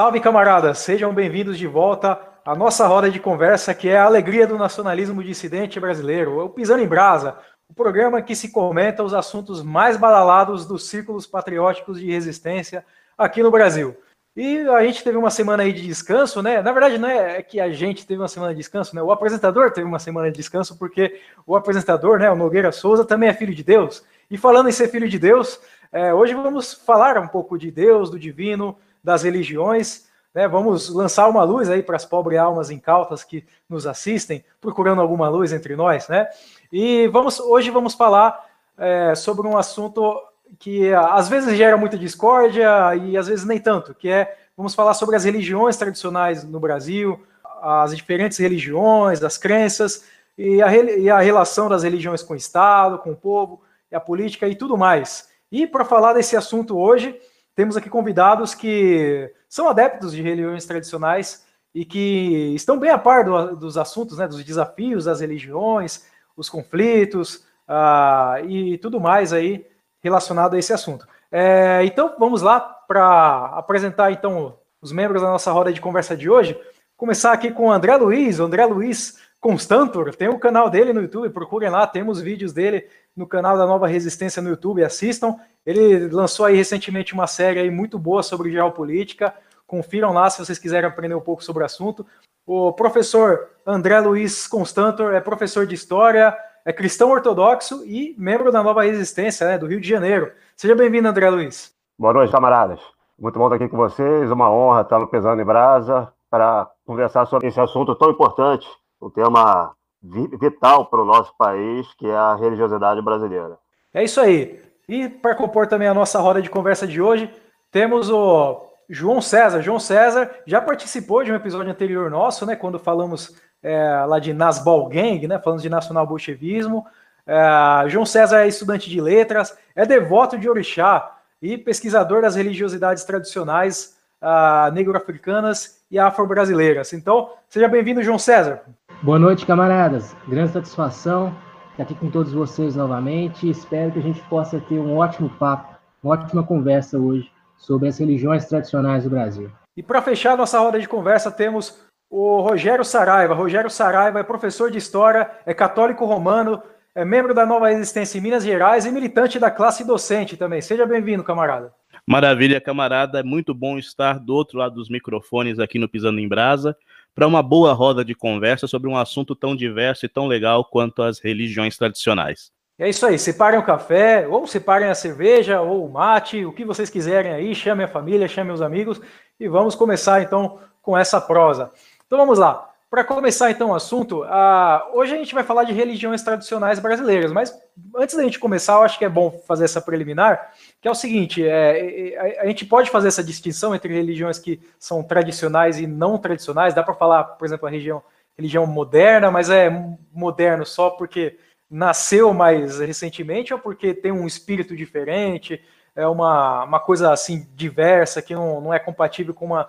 Salve, camaradas! Sejam bem-vindos de volta à nossa roda de conversa, que é a alegria do nacionalismo dissidente brasileiro, o Pisando em Brasa, o programa que se comenta os assuntos mais badalados dos círculos patrióticos de resistência aqui no Brasil. E a gente teve uma semana aí de descanso, né? Na verdade, não é que a gente teve uma semana de descanso, né? O apresentador teve uma semana de descanso, porque o apresentador, né, o Nogueira Souza, também é filho de Deus. E falando em ser filho de Deus, é, hoje vamos falar um pouco de Deus, do divino, das religiões. Né? Vamos lançar uma luz aí para as pobres almas incautas que nos assistem, procurando alguma luz entre nós, né? E vamos hoje vamos falar é, sobre um assunto que às vezes gera muita discórdia e às vezes nem tanto, que é vamos falar sobre as religiões tradicionais no Brasil, as diferentes religiões, as crenças e a, e a relação das religiões com o Estado, com o povo, e a política e tudo mais. E para falar desse assunto hoje, temos aqui convidados que são adeptos de religiões tradicionais e que estão bem a par do, dos assuntos, né, dos desafios das religiões, os conflitos uh, e tudo mais aí relacionado a esse assunto. É, então vamos lá para apresentar então os membros da nossa roda de conversa de hoje. Começar aqui com o André Luiz. O André Luiz Constantor, tem o canal dele no YouTube, procurem lá, temos vídeos dele no canal da Nova Resistência no YouTube, assistam. Ele lançou aí recentemente uma série aí muito boa sobre geopolítica. Confiram lá se vocês quiserem aprender um pouco sobre o assunto. O professor André Luiz Constantor é professor de História, é cristão ortodoxo e membro da Nova Resistência, né, do Rio de Janeiro. Seja bem-vindo, André Luiz. Boa noite, camaradas. Muito bom estar aqui com vocês. Uma honra estar no Pesando em Brasa para conversar sobre esse assunto tão importante um tema vital para o nosso país, que é a religiosidade brasileira. É isso aí. E para compor também a nossa roda de conversa de hoje, temos o João César. João César já participou de um episódio anterior nosso, né, quando falamos é, lá de Nasbal Gang, né, falando de nacional bolchevismo. É, João César é estudante de letras, é devoto de orixá e pesquisador das religiosidades tradicionais uh, negro-africanas e afro-brasileiras. Então, seja bem-vindo, João César. Boa noite, camaradas. Grande satisfação estar aqui com todos vocês novamente. Espero que a gente possa ter um ótimo papo, uma ótima conversa hoje sobre as religiões tradicionais do Brasil. E para fechar nossa roda de conversa, temos o Rogério Saraiva. Rogério Saraiva é professor de História, é católico romano, é membro da Nova Resistência em Minas Gerais e militante da classe docente também. Seja bem-vindo, camarada. Maravilha, camarada. É muito bom estar do outro lado dos microfones aqui no Pisando em Brasa para uma boa roda de conversa sobre um assunto tão diverso e tão legal quanto as religiões tradicionais. É isso aí, separem o café, ou separem a cerveja, ou o mate, o que vocês quiserem aí, chamem a família, chamem os amigos, e vamos começar então com essa prosa. Então vamos lá. Para começar então o assunto, uh, hoje a gente vai falar de religiões tradicionais brasileiras, mas antes da gente começar, eu acho que é bom fazer essa preliminar, que é o seguinte: é, é a, a gente pode fazer essa distinção entre religiões que são tradicionais e não tradicionais. Dá para falar, por exemplo, a religião, religião moderna, mas é moderno só porque nasceu mais recentemente ou porque tem um espírito diferente, é uma, uma coisa assim diversa que não, não é compatível com uma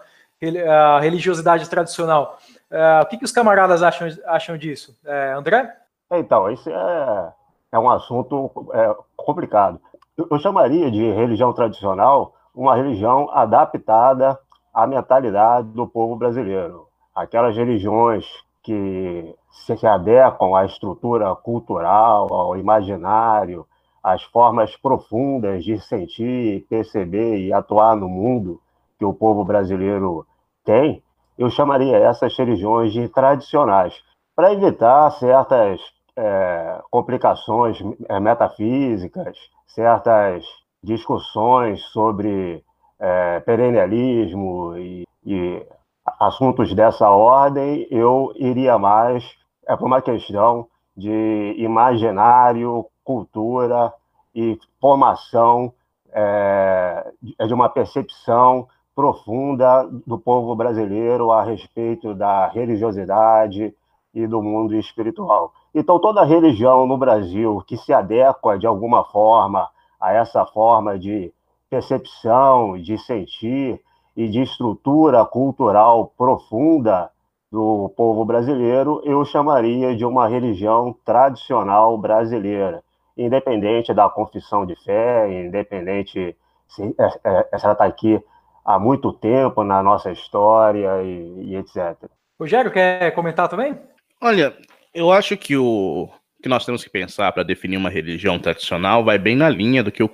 a religiosidade tradicional. É, o que, que os camaradas acham, acham disso? É, André? Então, isso é, é um assunto é, complicado. Eu, chamaria de religião tradicional uma religião adaptada à mentalidade do povo brasileiro. Aquelas religiões que se adequam à estrutura cultural, ao imaginário, às formas profundas de sentir, perceber e atuar no mundo que o povo brasileiro tem, eu chamaria essas religiões de tradicionais, para evitar certas é, complicações é, metafísicas, certas discussões sobre é, perennialismo e, e, assuntos dessa ordem, eu iria mais é, por uma questão de imaginário, cultura e formação é, de uma percepção profunda do povo brasileiro a respeito da religiosidade e do mundo espiritual. Então, toda religião no Brasil que se adequa de alguma forma a essa forma de percepção, de sentir e de estrutura cultural profunda do povo brasileiro, eu chamaria de uma religião tradicional brasileira, independente da confissão de fé, independente se ela está aqui há muito tempo na nossa história e, e etc. Rogério, quer comentar também? Olha, eu acho que o que nós temos que pensar para definir uma religião tradicional vai bem na linha do que o,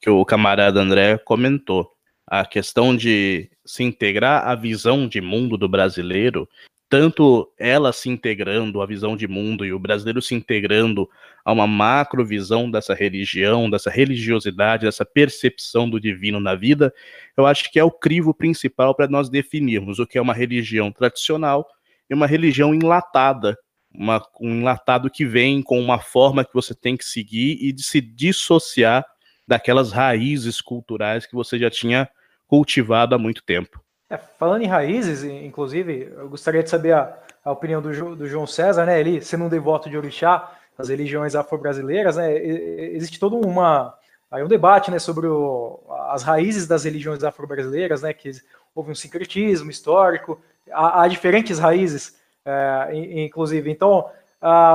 que o camarada André comentou. A questão de se integrar à visão de mundo do brasileiro, tanto ela se integrando à visão de mundo e o brasileiro se integrando a uma macro visão dessa religião, dessa religiosidade, dessa percepção do divino na vida, eu acho que é o crivo principal para nós definirmos o que é uma religião tradicional e uma religião enlatada, uma, um enlatado que vem com uma forma que você tem que seguir e de se dissociar daquelas raízes culturais que você já tinha cultivado há muito tempo. É, falando em raízes, inclusive, eu gostaria de saber a, a opinião do, do, João César, né? Ele, sendo um devoto de orixá, das religiões afro-brasileiras, né? Existe todo uma aí um debate, né, sobre o, as raízes das religiões afro-brasileiras, né? Que houve um sincretismo histórico, há, diferentes raízes, é, inclusive. Então,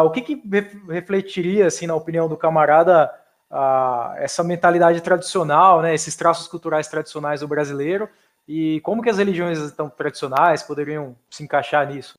o que, que refletiria, assim, na opinião do camarada, essa mentalidade tradicional, né? Esses traços culturais tradicionais do brasileiro? E como que as religiões estão tradicionais poderiam se encaixar nisso?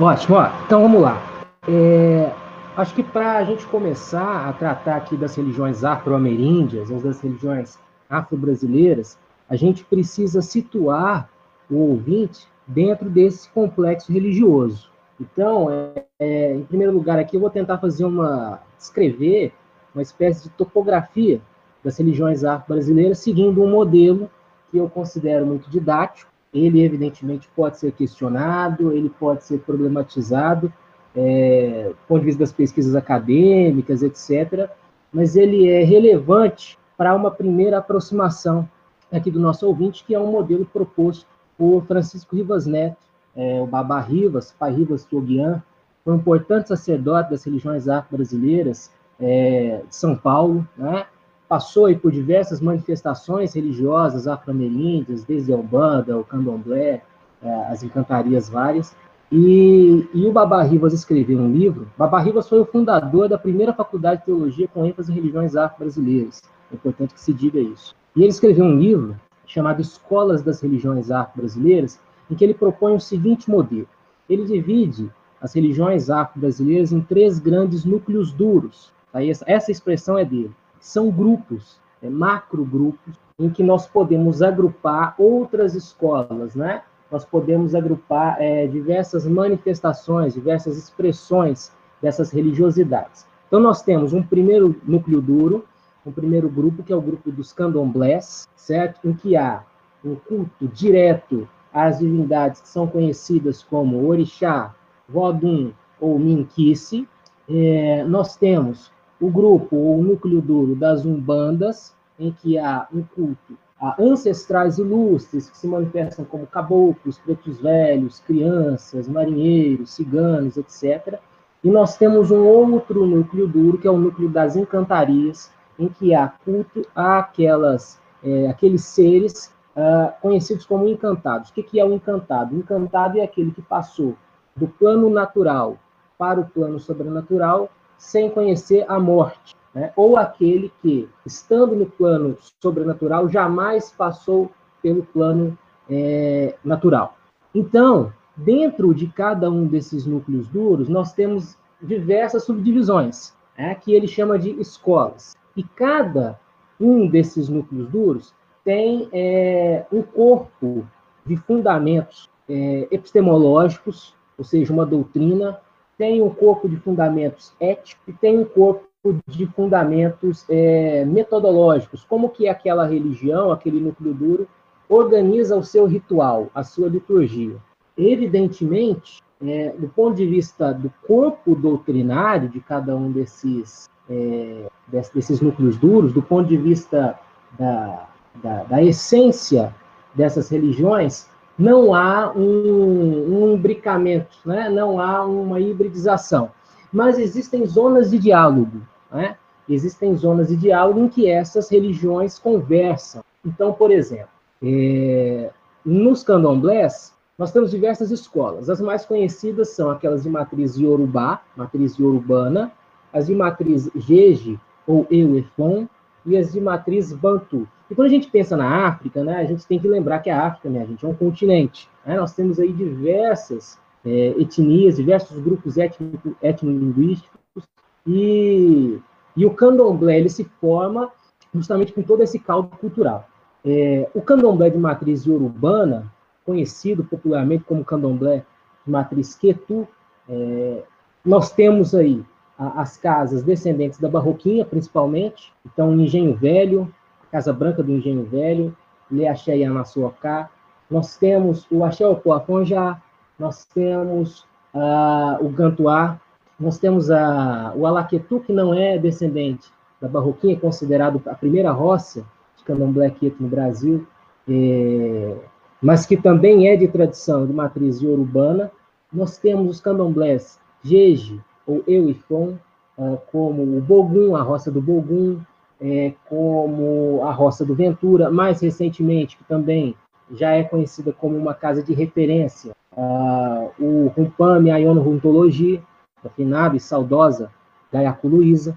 Ótimo, ó. então vamos lá. É, acho que para a gente começar a tratar aqui das religiões afro-ameríndias, das religiões afro-brasileiras, a gente precisa situar o ouvinte dentro desse complexo religioso. Então, é, é, em primeiro lugar aqui, eu vou tentar fazer uma, descrever uma espécie de topografia das religiões afro-brasileiras, seguindo um modelo que eu considero muito didático. Ele, evidentemente, pode ser questionado, ele pode ser problematizado, é, do ponto de vista das pesquisas acadêmicas, etc., mas ele é relevante para uma primeira aproximação aqui do nosso ouvinte, que é um modelo proposto por Francisco Rivas Neto, é, o Babá Rivas, pai Rivas Tioguian, foi um importante sacerdote das religiões afro-brasileiras é, de São Paulo, né? passou aí por diversas manifestações religiosas afro-ameríndias, desde a Umbanda, o Candomblé, é, as encantarias várias. E, e o Baba Rivas escreveu um livro. Baba Rivas foi o fundador da primeira faculdade de teologia com ênfase em religiões afro-brasileiras. É importante que se diga isso. E ele escreveu um livro chamado Escolas das Religiões Afro-Brasileiras, em que ele propõe o seguinte modelo. Ele divide as religiões afro-brasileiras em três grandes núcleos duros. Tá? Essa expressão é dele são grupos, é, macro grupos, em que nós podemos agrupar outras escolas, né? Nós podemos agrupar é, diversas manifestações, diversas expressões dessas religiosidades. Então, nós temos um primeiro núcleo duro, um primeiro grupo, que é o grupo dos candomblés, certo? Em que há um culto direto às divindades que são conhecidas como Orixá, Vodum ou Minquice. É, nós temos o grupo ou núcleo duro das umbandas, em que há um culto a ancestrais ilustres que se manifestam como caboclos, pretos velhos, crianças, marinheiros, ciganos, etc. E nós temos um outro núcleo duro, que é o núcleo das encantarias, em que há culto àquelas, é, aqueles seres uh, conhecidos como encantados. O que, que é o encantado? O encantado é aquele que passou do plano natural para o plano sobrenatural sem conhecer a morte, né? ou aquele que, estando no plano sobrenatural, jamais passou pelo plano é, natural. Então, dentro de cada um desses núcleos duros, nós temos diversas subdivisões, né? que ele chama de escolas. E cada um desses núcleos duros tem é, um corpo de fundamentos é, epistemológicos, ou seja, uma doutrina, tem um corpo de fundamentos éticos e tem um corpo de fundamentos é, metodológicos, como que aquela religião, aquele núcleo duro, organiza o seu ritual, a sua liturgia. Evidentemente, é, do ponto de vista do corpo doutrinário de cada um desses, é, desses núcleos duros, do ponto de vista da, da, da essência dessas religiões, não há um, um imbricamento, né? não há uma hibridização. Mas existem zonas de diálogo, né? existem zonas de diálogo em que essas religiões conversam. Então, por exemplo, é, nos candomblés, nós temos diversas escolas. As mais conhecidas são aquelas de matriz Yorubá, matriz Yorubana, as de matriz Jeje ou Euefon, e as de matriz Bantu. E quando a gente pensa na África, né, a gente tem que lembrar que a África, né, a gente é um continente. Né? Nós temos aí diversas é, etnias, diversos grupos étnico, etnolinguísticos, e, e o candomblé ele se forma justamente com todo esse caldo cultural. É, o candomblé de matriz urbana, conhecido popularmente como candomblé de matriz quetu, é, nós temos aí as casas descendentes da Barroquinha, principalmente, então o Engenho Velho, Casa Branca do Engenho Velho, Leaxé e Amassuocá, nós temos o Axé Opoafonjá, nós temos uh, o Gantuá, nós temos a, o Alaquetu, que não é descendente da Barroquinha, é considerado a primeira roça de candomblé quieto no Brasil, é, mas que também é de tradição de matriz urbana. Nós temos os candomblés Jeje ou Euifon, uh, como o Bogum, a roça do Bogum, é, como a roça do Ventura, mais recentemente, que também já é conhecida como uma casa de referência, uh, o Rumpame Ayono Runtologia, afinada e saudosa Gaiacu Luiza.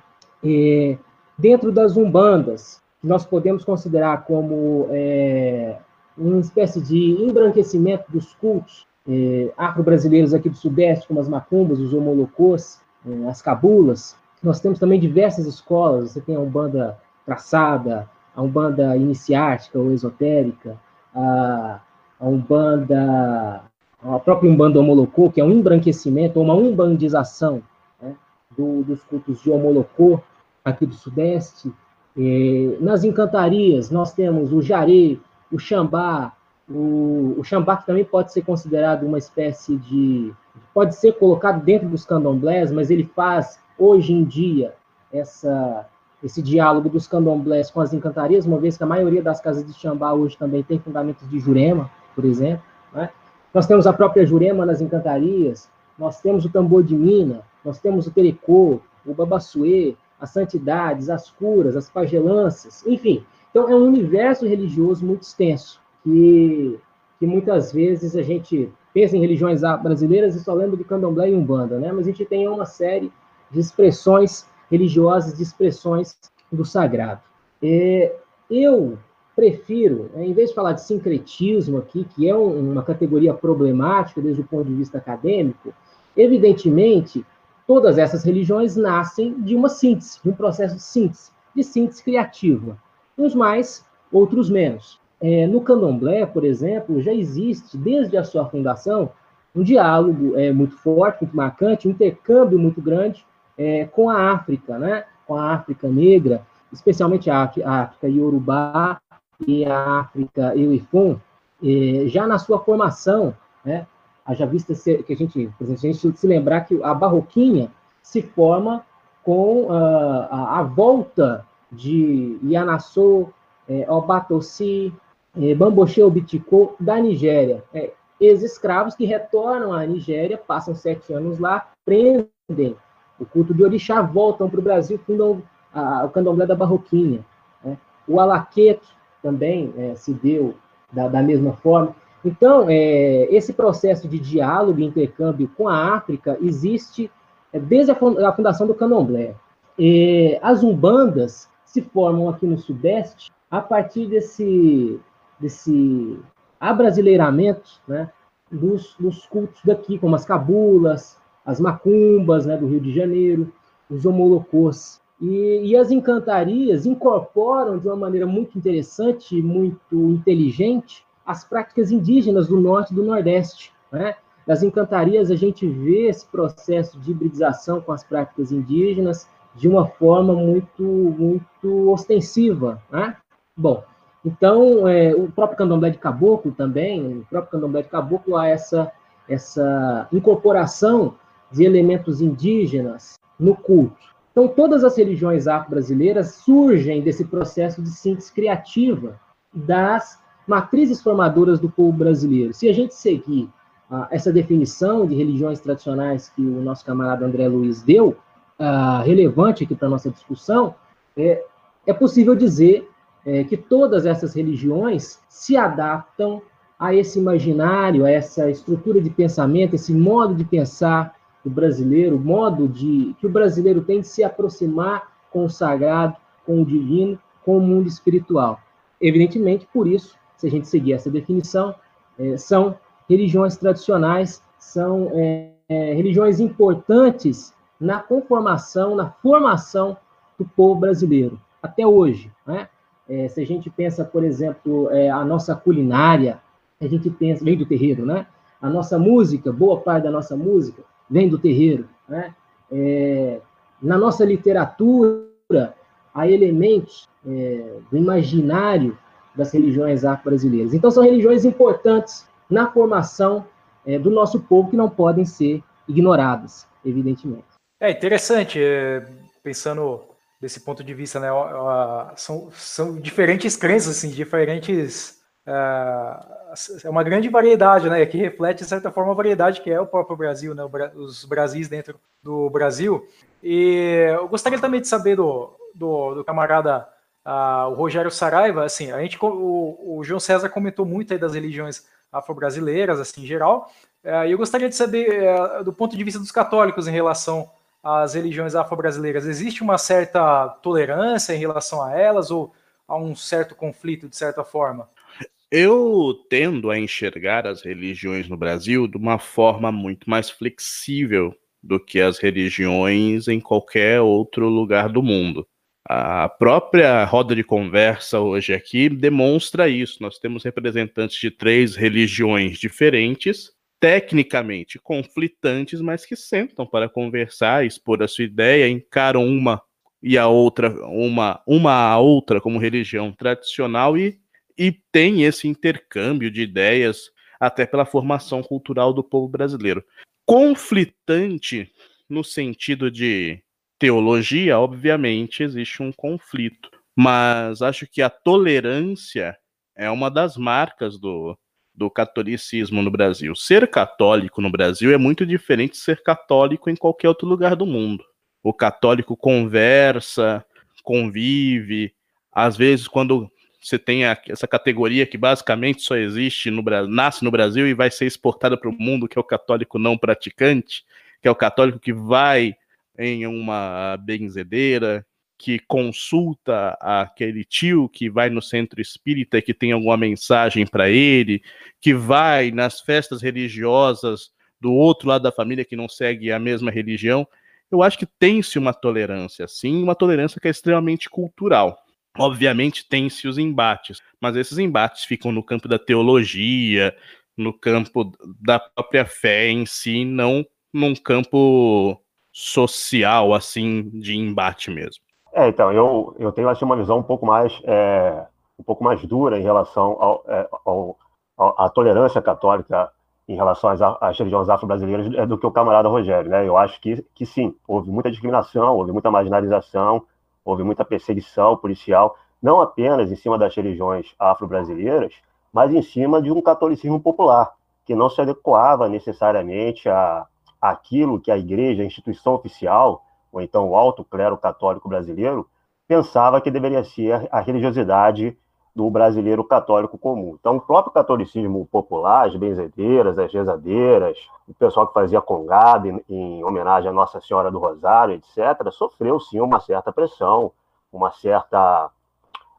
Dentro das umbandas, nós podemos considerar como é, uma espécie de embranquecimento dos cultos é, afro-brasileiros aqui do Sudeste, como as macumbas, os homolocôs, as cabulas. Nós temos também diversas escolas, você tem a umbanda traçada, a umbanda iniciática ou esotérica, a, a Umbanda, a própria Umbanda Homolocô, que é um embranquecimento, uma umbandização né, do, dos cultos de Homolocô, aqui do Sudeste. E, nas encantarias, nós temos o Jaré, o Xambá, o, o Xambá que também pode ser considerado uma espécie de... pode ser colocado dentro dos candomblés, mas ele faz, hoje em dia, essa esse diálogo dos candomblés com as encantarias, uma vez que a maioria das casas de Xambá hoje também tem fundamentos de Jurema, por exemplo. Né? Nós temos a própria Jurema nas encantarias, nós temos o tambor de mina, nós temos o tericô, o babassuê, as santidades, as curas, as pagelanças, enfim. Então, é um universo religioso muito extenso, que, que muitas vezes a gente pensa em religiões brasileiras e só lembra de candomblé e umbanda, né? mas a gente tem uma série de expressões religiosas de expressões do sagrado. É, eu prefiro, né, em vez de falar de sincretismo aqui, que é um, uma categoria problemática desde o ponto de vista acadêmico, evidentemente, todas essas religiões nascem de uma síntese, de um processo de síntese, de síntese criativa. Uns mais, outros menos. É, no candomblé, por exemplo, já existe, desde a sua fundação, um diálogo é, muito forte, muito marcante, um intercâmbio muito grande é, com a África, né? com a África negra, especialmente a África Yorubá e a África Euifon, é, já na sua formação, né? haja vista que a gente, por exemplo, a gente se lembrar que a barroquinha se forma com uh, a, a, volta de Yanassô, é, Obatossi, é, Bamboche Obiticô da Nigéria. É, Ex-escravos que retornam à Nigéria, passam sete anos lá, prendem o culto de orixá, voltam para o Brasil, fundam a, o candomblé da Barroquinha. Né? O alaqueto também é, se deu da, da, mesma forma. Então, é, esse processo de diálogo e intercâmbio com a África existe é, desde a fundação do candomblé. E as umbandas se formam aqui no Sudeste a partir desse, desse abrasileiramento né, dos, dos cultos daqui, como as cabulas, as macumbas né, do Rio de Janeiro, os homolocôs. E, e, as encantarias incorporam de uma maneira muito interessante e muito inteligente as práticas indígenas do norte e do nordeste. Né? Nas encantarias, a gente vê esse processo de hibridização com as práticas indígenas de uma forma muito, muito ostensiva. Né? Bom, então, é, o próprio candomblé de caboclo também, o próprio candomblé de caboclo há essa, essa incorporação de elementos indígenas no culto. Então, todas as religiões afro-brasileiras surgem desse processo de síntese criativa das matrizes formadoras do povo brasileiro. Se a gente seguir uh, essa definição de religiões tradicionais que o nosso camarada André Luiz deu, uh, relevante aqui para a nossa discussão, é, é possível dizer é, que todas essas religiões se adaptam a esse imaginário, a essa estrutura de pensamento, esse modo de pensar do brasileiro, o modo de que o brasileiro tem de se aproximar com o sagrado, com o divino, com o mundo espiritual. evidentemente, por isso, se a gente seguir essa definição, é, são religiões tradicionais, são é, é, religiões importantes na conformação, na formação do povo brasileiro, até hoje. Né? É, se a gente pensa, por exemplo, é, a nossa culinária, a gente pensa, vem do terreiro, né? A nossa música, boa parte da nossa música vem do terreiro, né? É, na nossa literatura, há elementos é, do imaginário das religiões afro-brasileiras. Então, são religiões importantes na formação é, do nosso povo que não podem ser ignoradas, evidentemente. É interessante, é, pensando desse ponto de vista, né? São, são diferentes crenças, assim, diferentes. É, é uma grande variedade, né? Que reflete, de certa forma, a variedade que é o próprio Brasil, né? Os Brasis dentro do Brasil. E eu gostaria também de saber do, do, do camarada uh, o Rogério Saraiva, assim, a gente, o, o João César comentou muito aí das religiões afro-brasileiras, assim, em geral, uh, e eu gostaria de saber, uh, do ponto de vista dos católicos em relação às religiões afro-brasileiras, existe uma certa tolerância em relação a elas, ou há um certo conflito, de certa forma? Eu tendo a enxergar as religiões no Brasil de uma forma muito mais flexível do que as religiões em qualquer outro lugar do mundo. A própria roda de conversa hoje aqui demonstra isso. Nós temos representantes de três religiões diferentes, tecnicamente conflitantes, mas que sentam para conversar, expor a sua ideia, encaram uma e a outra, uma, uma a outra como religião tradicional e, e tem esse intercâmbio de ideias até pela formação cultural do povo brasileiro. Conflitante no sentido de teologia, obviamente, existe um conflito. Mas acho que a tolerância é uma das marcas do, do catolicismo no Brasil. Ser católico no Brasil é muito diferente de ser católico em qualquer outro lugar do mundo. O católico conversa, convive, às vezes quando você tem essa categoria que basicamente só existe no nasce no Brasil e vai ser exportada para o mundo, que é o católico não praticante, que é o católico que vai em uma benzedeira, que consulta aquele tio que vai no centro espírita e que tem alguma mensagem para ele, que vai nas festas religiosas do outro lado da família que não segue a mesma religião. Eu acho que tem-se uma tolerância, sim, uma tolerância que é extremamente cultural. Obviamente tem-se os embates, mas esses embates ficam no campo da teologia, no campo da própria fé em si, não num campo social, assim, de embate mesmo. É, então, eu, eu tenho assim, uma visão um pouco mais é, um pouco mais dura em relação ao, é, ao, à tolerância católica em relação às, às religiões afro-brasileiras é, do que o camarada Rogério, né? Eu acho que, que sim, houve muita discriminação, houve muita marginalização, houve muita perseguição policial, não apenas em cima das religiões afro-brasileiras, mas em cima de um catolicismo popular, que não se adequava necessariamente a, aquilo que a igreja, a instituição oficial, ou então o alto clero católico brasileiro, pensava que deveria ser a religiosidade do brasileiro católico comum. Então, o próprio catolicismo popular, as benzedeiras, as rezadeiras, o pessoal que fazia congada em, em homenagem à Nossa Senhora do Rosário, etc., sofreu sim uma certa pressão, uma certa,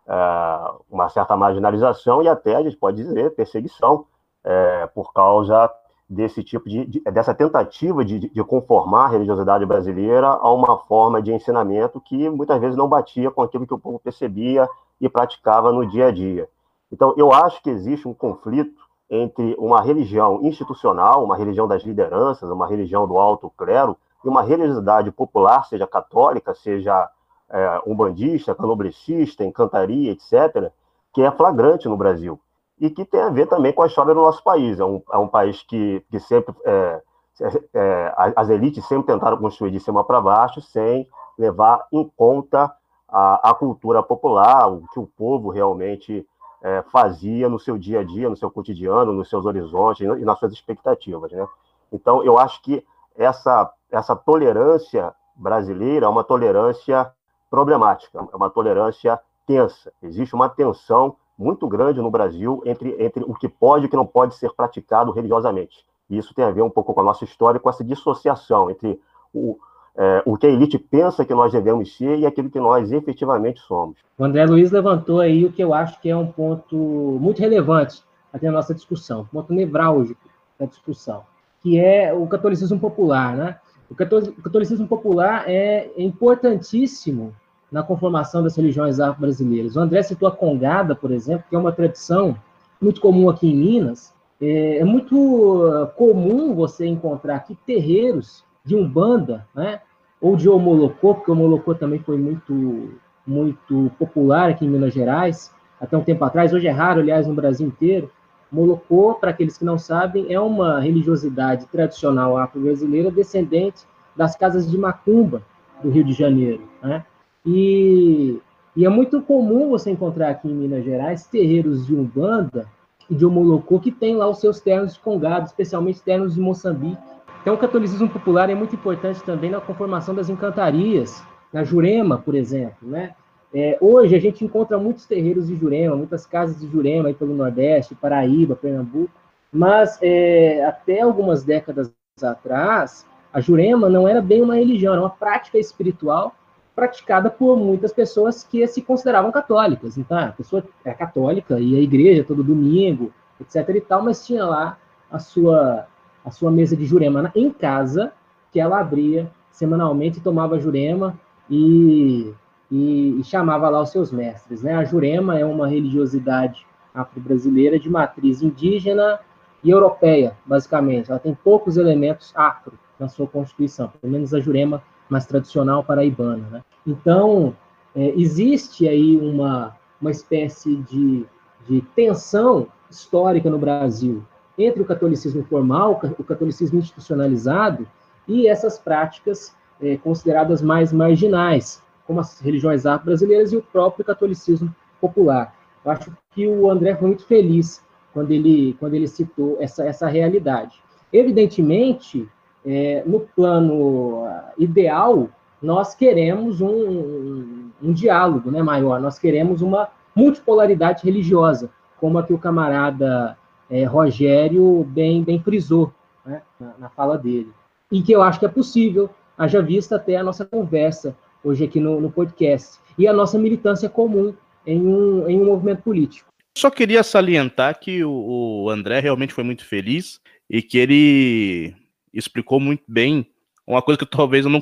é, uma certa marginalização e até, a gente pode dizer, perseguição, é, por causa desse tipo de, de dessa tentativa de, de, conformar a religiosidade brasileira a uma forma de ensinamento que muitas vezes não batia com aquilo que o povo percebia e praticava no dia a dia. Então, eu acho que existe um conflito entre uma religião institucional, uma religião das lideranças, uma religião do alto clero, e uma religiosidade popular, seja católica, seja é, umbandista, canobrecista, encantaria, etc., que é flagrante no Brasil e que tem a ver também com a história do nosso país. É um, é um país que, que sempre. É, é, é as elites sempre tentaram construir de cima para baixo, sem levar em conta a, a, cultura popular, o que o povo realmente é, fazia no seu dia a dia, no seu cotidiano, nos seus horizontes e nas suas expectativas. Né? Então, eu acho que essa, essa tolerância brasileira é uma tolerância problemática, é uma tolerância tensa. Existe uma tensão muito grande no Brasil entre, entre o que pode e o que não pode ser praticado religiosamente. E isso tem a ver um pouco com a nossa história, com essa dissociação entre o, é, o que a elite pensa que nós devemos ser e aquilo que nós efetivamente somos. O André Luiz levantou aí o que eu acho que é um ponto muito relevante até a nossa discussão, ponto nevrálgico da discussão, que é o catolicismo popular, né? O catolicismo popular é importantíssimo na conformação das religiões afro-brasileiras. O André citou a Congada, por exemplo, que é uma tradição muito comum aqui em Minas. É, é muito ah, comum você encontrar aqui terreiros de Umbanda, né? ou de Omolocô, porque o Omolocô também foi muito, muito popular aqui em Minas Gerais, até um tempo atrás, hoje é raro, aliás, no Brasil inteiro. Molocô, para aqueles que não sabem, é uma religiosidade tradicional afro-brasileira descendente das casas de Macumba, do Rio de Janeiro. Né? E, e, é muito comum você encontrar aqui em Minas Gerais terreiros de Umbanda e de Omolocô que tem lá os seus ternos de congado, especialmente ternos de Moçambique. Então, o catolicismo popular é muito importante também na conformação das encantarias, na Jurema, por exemplo. Né? É, hoje a gente encontra muitos terreiros de Jurema, muitas casas de Jurema aí pelo Nordeste, Paraíba, Pernambuco, mas é, até algumas décadas atrás, a Jurema não era bem uma religião, era uma prática espiritual praticada por muitas pessoas que se consideravam católicas. Então, a pessoa é católica, ia à igreja todo domingo, etc e tal, mas tinha lá a sua, a sua mesa de jurema em casa, que ela abria semanalmente tomava jurema e, e, e chamava lá os seus mestres. Né? A jurema é uma religiosidade afro-brasileira de matriz indígena e europeia, basicamente. Ela tem poucos elementos afro na sua constituição, pelo menos a jurema mais tradicional paraibana. Né? Então, é, existe aí uma, uma espécie de, de tensão histórica no Brasil entre o catolicismo formal, o catolicismo institucionalizado e essas práticas é, consideradas mais marginais, como as religiões afro-brasileiras e o próprio catolicismo popular. Eu acho que o André foi muito feliz quando ele, quando ele citou essa, essa realidade. Evidentemente, é, no plano ideal, nós queremos um, um, um, diálogo né, maior, nós queremos uma multipolaridade religiosa, como a que o camarada é, Rogério bem, bem frisou né, na, na, fala dele. E que eu acho que é possível, haja vista até a nossa conversa hoje aqui no, no podcast, e a nossa militância comum em um, em um movimento político. Só queria salientar que o, o André realmente foi muito feliz e que ele explicou muito bem uma coisa que talvez eu não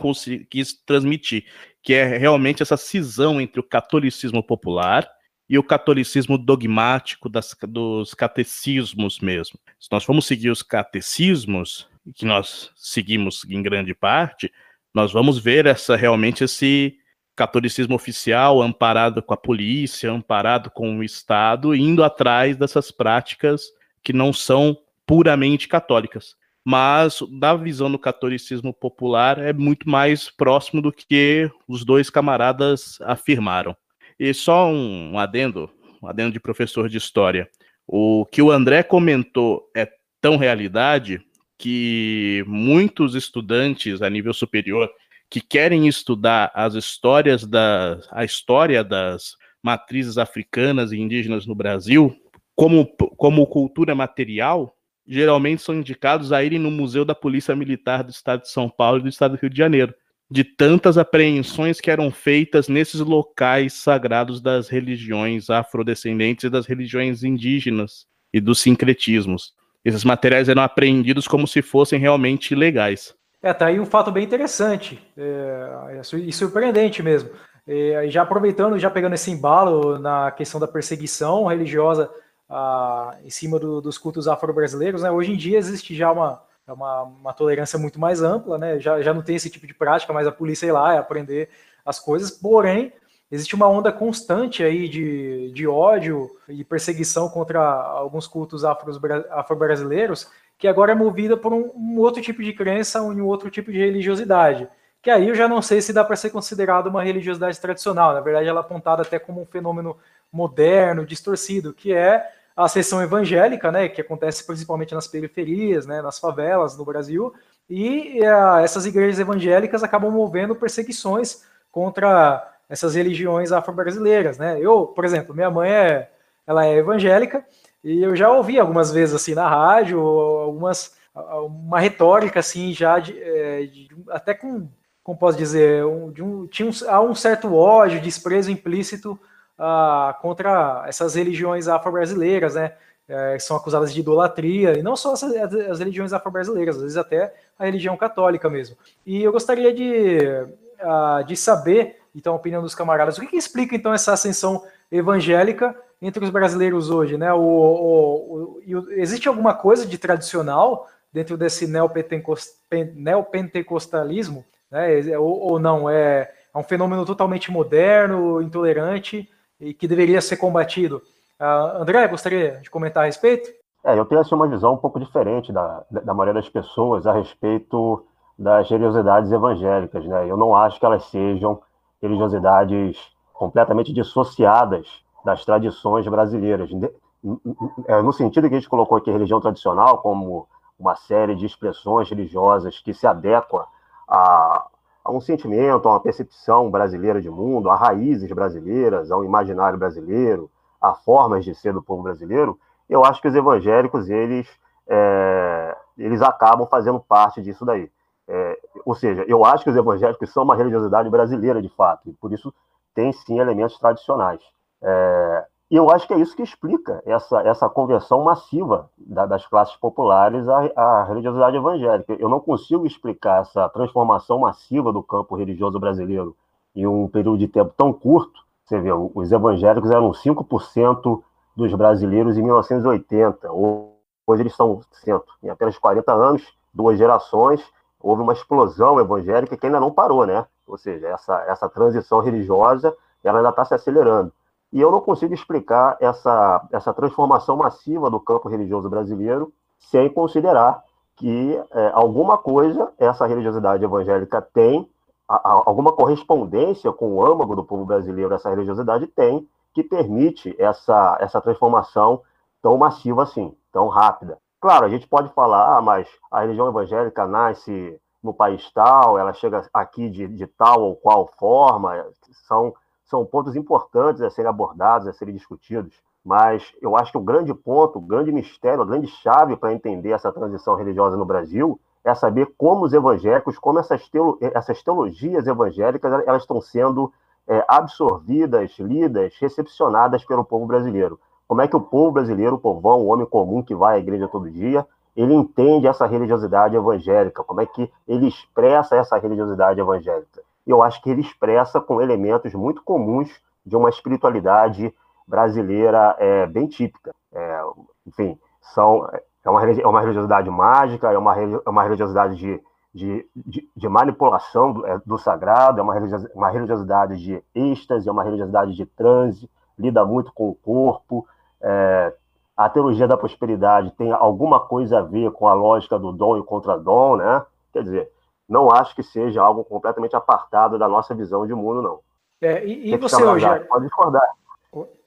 quis transmitir, que é realmente essa cisão entre o catolicismo popular e o catolicismo dogmático das, dos catecismos mesmo. Se nós formos seguir os catecismos, que nós seguimos em grande parte, nós vamos ver essa realmente esse catolicismo oficial amparado com a polícia, amparado com o Estado, indo atrás dessas práticas que não são puramente católicas mas da visão do catolicismo popular é muito mais próximo do que os dois camaradas afirmaram. E só um adendo, um adendo de professor de história. O que o André comentou é tão realidade que muitos estudantes a nível superior que querem estudar as histórias da a história das matrizes africanas e indígenas no Brasil como, como cultura material geralmente são indicados a irem no Museu da Polícia Militar do Estado de São Paulo e do Estado do Rio de Janeiro, de tantas apreensões que eram feitas nesses locais sagrados das religiões afrodescendentes e das religiões indígenas e dos sincretismos. Esses materiais eram apreendidos como se fossem realmente legais. É, tá aí um fato bem interessante é, é e surpreendente mesmo. É, já aproveitando, já pegando esse embalo na questão da perseguição religiosa ah, em cima do, dos cultos afro-brasileiros, né? Hoje em dia existe já uma, uma, uma, tolerância muito mais ampla, né? Já, já não tem esse tipo de prática, mas a polícia ir lá é aprender as coisas, porém, existe uma onda constante aí de, de ódio e perseguição contra alguns cultos afro-brasileiros, que agora é movida por um, um, outro tipo de crença, um outro tipo de religiosidade. Que aí eu já não sei se dá para ser considerado uma religiosidade tradicional. Na verdade, ela é apontada até como um fenômeno moderno, distorcido, que é a sessão evangélica, né, que acontece principalmente nas periferias, né, nas favelas no Brasil, e uh, essas igrejas evangélicas acabam movendo perseguições contra essas religiões afro-brasileiras, né? Eu, por exemplo, minha mãe é, ela é evangélica e eu já ouvi algumas vezes assim na rádio algumas uma retórica assim já de, é, de, até com, como posso dizer, um, de um, tinha um, há um certo ódio, desprezo implícito uh, contra essas religiões afro-brasileiras, né? É, são acusadas de idolatria, e não só as, as religiões afro-brasileiras, às vezes até a religião católica mesmo. E eu gostaria de, de saber, então, a opinião dos camaradas, o que, que, explica então essa ascensão evangélica entre os brasileiros hoje, né? O, o, o, existe alguma coisa de tradicional dentro desse neopentecostalismo, né? Ou, ou não? É, é um fenômeno totalmente moderno, intolerante e que deveria ser combatido. Uh, André, gostaria de comentar a respeito? É, eu tenho assim, uma visão um pouco diferente da, da maioria das pessoas a respeito das religiosidades evangélicas. Né? Eu não acho que elas sejam religiosidades completamente dissociadas das tradições brasileiras. É, no sentido que a gente colocou aqui religião tradicional como uma série de expressões religiosas que se adequa a, a um sentimento, a uma percepção brasileira de mundo, a raízes brasileiras, ao imaginário brasileiro, a formas de ser do povo brasileiro, eu acho que os evangélicos, eles, é, eles acabam fazendo parte disso daí. É, ou seja, eu acho que os evangélicos são uma religiosidade brasileira, de fato, e por isso tem sim elementos tradicionais. É, e eu acho que é isso que explica essa, essa conversão massiva da, das classes populares à, à, religiosidade evangélica. Eu não consigo explicar essa transformação massiva do campo religioso brasileiro em um período de tempo tão curto. Você vê, os evangélicos eram 5% dos brasileiros em 1980. Hoje eles são 100. Em apenas 40 anos, duas gerações, houve uma explosão evangélica que ainda não parou, né? Ou seja, essa, essa transição religiosa ela ainda está se acelerando. E eu não consigo explicar essa, essa transformação massiva do campo religioso brasileiro sem considerar que é, alguma coisa essa religiosidade evangélica tem, a, a, alguma correspondência com o âmago do povo brasileiro essa religiosidade tem, que permite essa, essa transformação tão massiva assim, tão rápida. Claro, a gente pode falar, ah, mas a religião evangélica nasce no país tal, ela chega aqui de, de tal ou qual forma, são são pontos importantes a serem abordados, a serem discutidos, mas eu acho que o grande ponto, o grande mistério, a grande chave para entender essa transição religiosa no Brasil é saber como os evangélicos, como essas, teolo, essas teologias evangélicas elas estão sendo é, absorvidas, lidas, recepcionadas pelo povo brasileiro. Como é que o povo brasileiro, o povão, o homem comum que vai à igreja todo dia, ele entende essa religiosidade evangélica, como é que ele expressa essa religiosidade evangélica eu acho que ele expressa com elementos muito comuns de uma espiritualidade brasileira é, bem típica. É, enfim, são, é, uma, é uma religiosidade mágica, é uma, é uma religiosidade de, de, de, de manipulação do, é, do, sagrado, é uma religiosidade, uma religiosidade de êxtase, é uma religiosidade de transe, lida muito com o corpo. É, a teologia da prosperidade tem alguma coisa a ver com a lógica do dom e contra-dom, né? Quer dizer, não acho que seja algo completamente apartado da nossa visão de mundo, não. É, e, e você, Rogério? Pode discordar.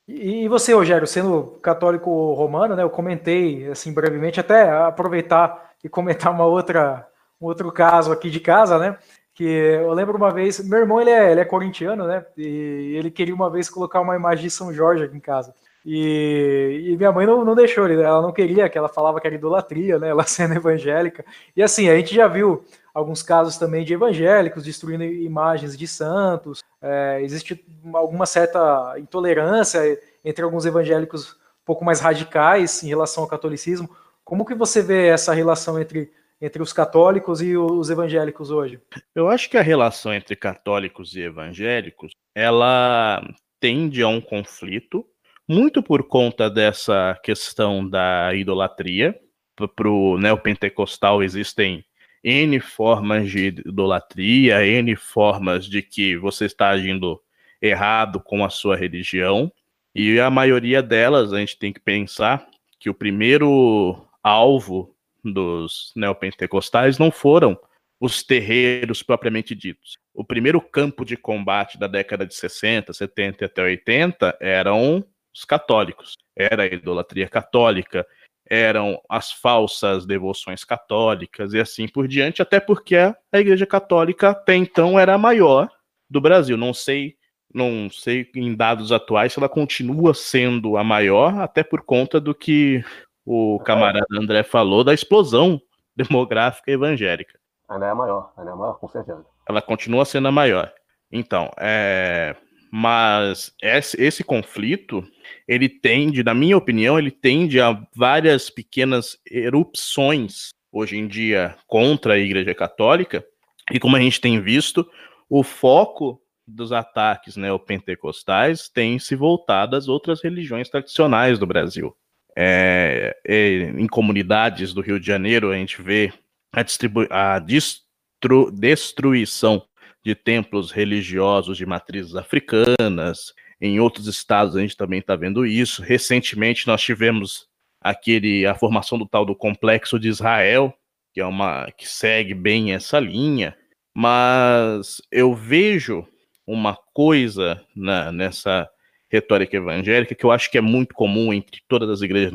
E, você, Rogério, sendo católico romano, né? Eu comentei assim brevemente, até aproveitar e comentar uma outra, um outro caso aqui de casa, né? Que eu lembro uma vez, meu irmão ele é, ele é corintiano, né? E ele queria uma vez colocar uma imagem de São Jorge aqui em casa. E, e, minha mãe não, não deixou, ela não queria, que ela falava que era idolatria, né? Ela sendo evangélica. E assim, a gente já viu alguns casos também de evangélicos destruindo imagens de santos. É, existe alguma certa intolerância entre alguns evangélicos um pouco mais radicais em relação ao catolicismo. Como que você vê essa relação entre, entre os católicos e os evangélicos hoje? Eu acho que a relação entre católicos e evangélicos, ela tende a um conflito, muito por conta dessa questão da idolatria. Para o neopentecostal existem N formas de idolatria, N formas de que você está agindo errado com a sua religião. E a maioria delas, a gente tem que pensar que o primeiro alvo dos neopentecostais não foram os terreiros propriamente ditos. O primeiro campo de combate da década de 60, 70 até 80 eram os católicos. Era a idolatria católica, eram as falsas devoções católicas e assim por diante, até porque a Igreja Católica até então era a maior do Brasil. Não sei, não sei em dados atuais se ela continua sendo a maior, até por conta do que o camarada André falou da explosão demográfica evangélica. Ainda é a maior, ainda é a maior, com certeza. ela continua sendo a maior. Então, é, mas esse, esse, conflito, ele tende, na minha opinião, ele tende a várias pequenas erupções hoje em dia contra a Igreja Católica, e como a gente tem visto, o foco dos ataques neopentecostais tem se voltado às outras religiões tradicionais do Brasil. É, é, em comunidades do Rio de Janeiro, a gente vê a, a destru destruição de templos religiosos de matrizes africanas. Em outros estados a gente também está vendo isso. Recentemente nós tivemos aquele a formação do tal do complexo de Israel, que é uma que segue bem essa linha. Mas eu vejo uma coisa na, nessa retórica evangélica que eu acho que é muito comum entre todas as igrejas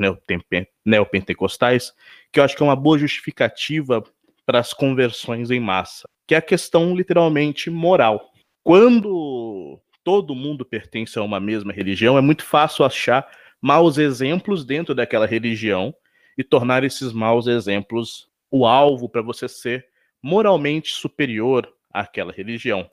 neopentecostais, que eu acho que é uma boa justificativa para as conversões em massa, que é a questão literalmente moral. Quando todo mundo pertence a uma mesma religião, é muito fácil achar maus exemplos dentro daquela religião e tornar esses maus exemplos o alvo para você ser moralmente superior àquela religião.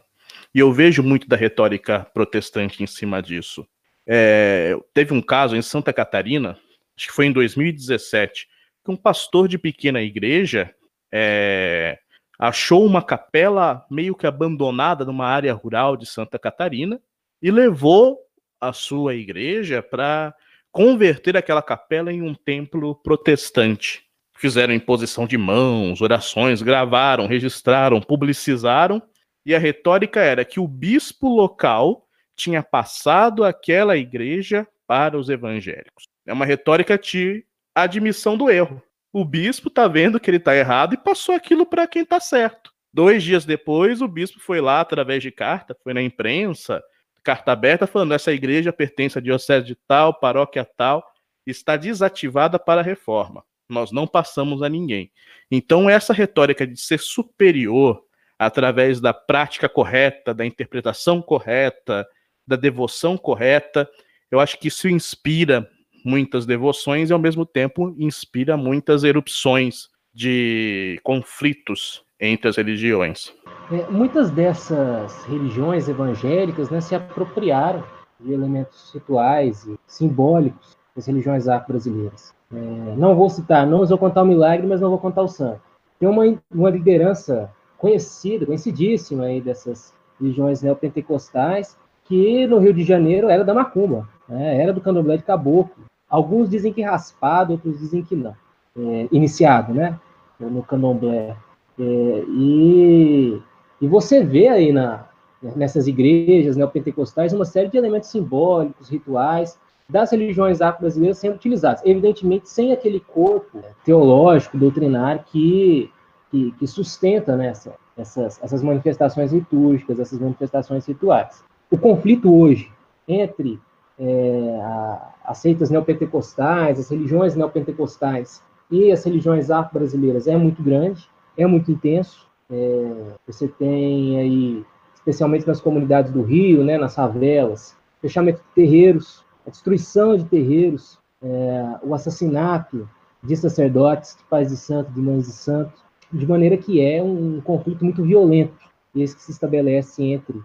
E eu vejo muito da retórica protestante em cima disso. É, teve um caso em Santa Catarina, acho que foi em 2017, que um pastor de pequena igreja é, achou uma capela meio que abandonada numa área rural de Santa Catarina e levou a sua igreja para converter aquela capela em um templo protestante. Fizeram imposição de mãos, orações, gravaram, registraram, publicizaram, e a retórica era que o bispo local tinha passado aquela igreja para os evangélicos. É uma retórica de admissão do erro o bispo tá vendo que ele tá errado e passou aquilo para quem tá certo. Dois dias depois, o bispo foi lá através de carta, foi na imprensa, carta aberta, falando: essa igreja pertence à diocese de tal, paróquia tal, está desativada para a reforma. Nós não passamos a ninguém. Então, essa retórica de ser superior através da prática correta, da interpretação correta, da devoção correta, eu acho que isso inspira muitas devoções e ao mesmo tempo inspira muitas erupções de conflitos entre as religiões. É, muitas dessas religiões evangélicas né, se apropriaram de elementos rituais e simbólicos das religiões afro-brasileiras. É, não vou citar nomes, vou contar o milagre, mas não vou contar o santo. Tem uma, uma liderança conhecida, conhecidíssima aí dessas religiões neopentecostais, que no Rio de Janeiro era da Macumba, né, era do candomblé de caboclo. Alguns dizem que raspado, outros dizem que não. É, iniciado, né? No candomblé. É, e, e você vê aí na, nessas igrejas neopentecostais uma série de elementos simbólicos, rituais, das religiões afro-brasileiras sendo utilizados. Evidentemente, sem aquele corpo teológico, doutrinário que, que, que sustenta né, essas, essas manifestações litúrgicas, essas manifestações rituais. O conflito hoje entre é, as seitas neopentecostais, as religiões neopentecostais e as religiões afro-brasileiras é muito grande, é muito intenso. É, você tem aí, especialmente nas comunidades do Rio, né, nas favelas, fechamento de terreiros, a destruição de terreiros, é, o assassinato de sacerdotes, de pais de santo, de mães de santo, de maneira que é um, um conflito muito violento, esse que se estabelece entre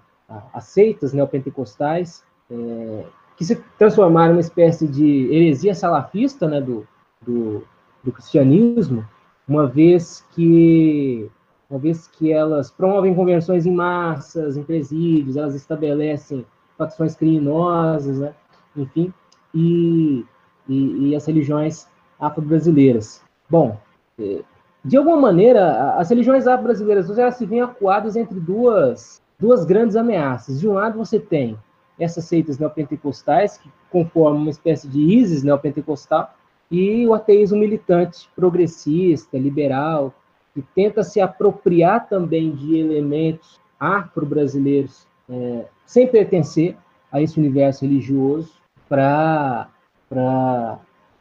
as seitas neopentecostais é, que se transformaram numa espécie de heresia salafista né, do, do, do cristianismo, uma vez que uma vez que elas promovem conversões em massas, em presídios, elas estabelecem facções criminosas, né? enfim, e, e, e as religiões afro-brasileiras. Bom, é, de alguma maneira, as religiões afro-brasileiras elas se veem acuadas entre duas, duas grandes ameaças. De um lado, você tem essas seitas neopentecostais, que conformam uma espécie de ISIS neopentecostal, e o ateísmo militante, progressista, liberal, que tenta se apropriar também de elementos afro-brasileiros, é, sem pertencer a esse universo religioso, para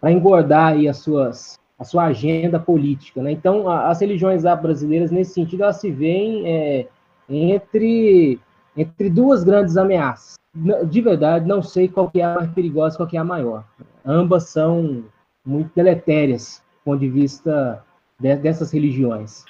engordar aí as suas, a sua agenda política. Né? Então, a, as religiões afro-brasileiras, nesse sentido, elas se veem é, entre, entre duas grandes ameaças de verdade, não sei qual que é a mais perigosa, qual que é a maior. Ambas são muito deletérias do ponto de vista de, dessas religiões.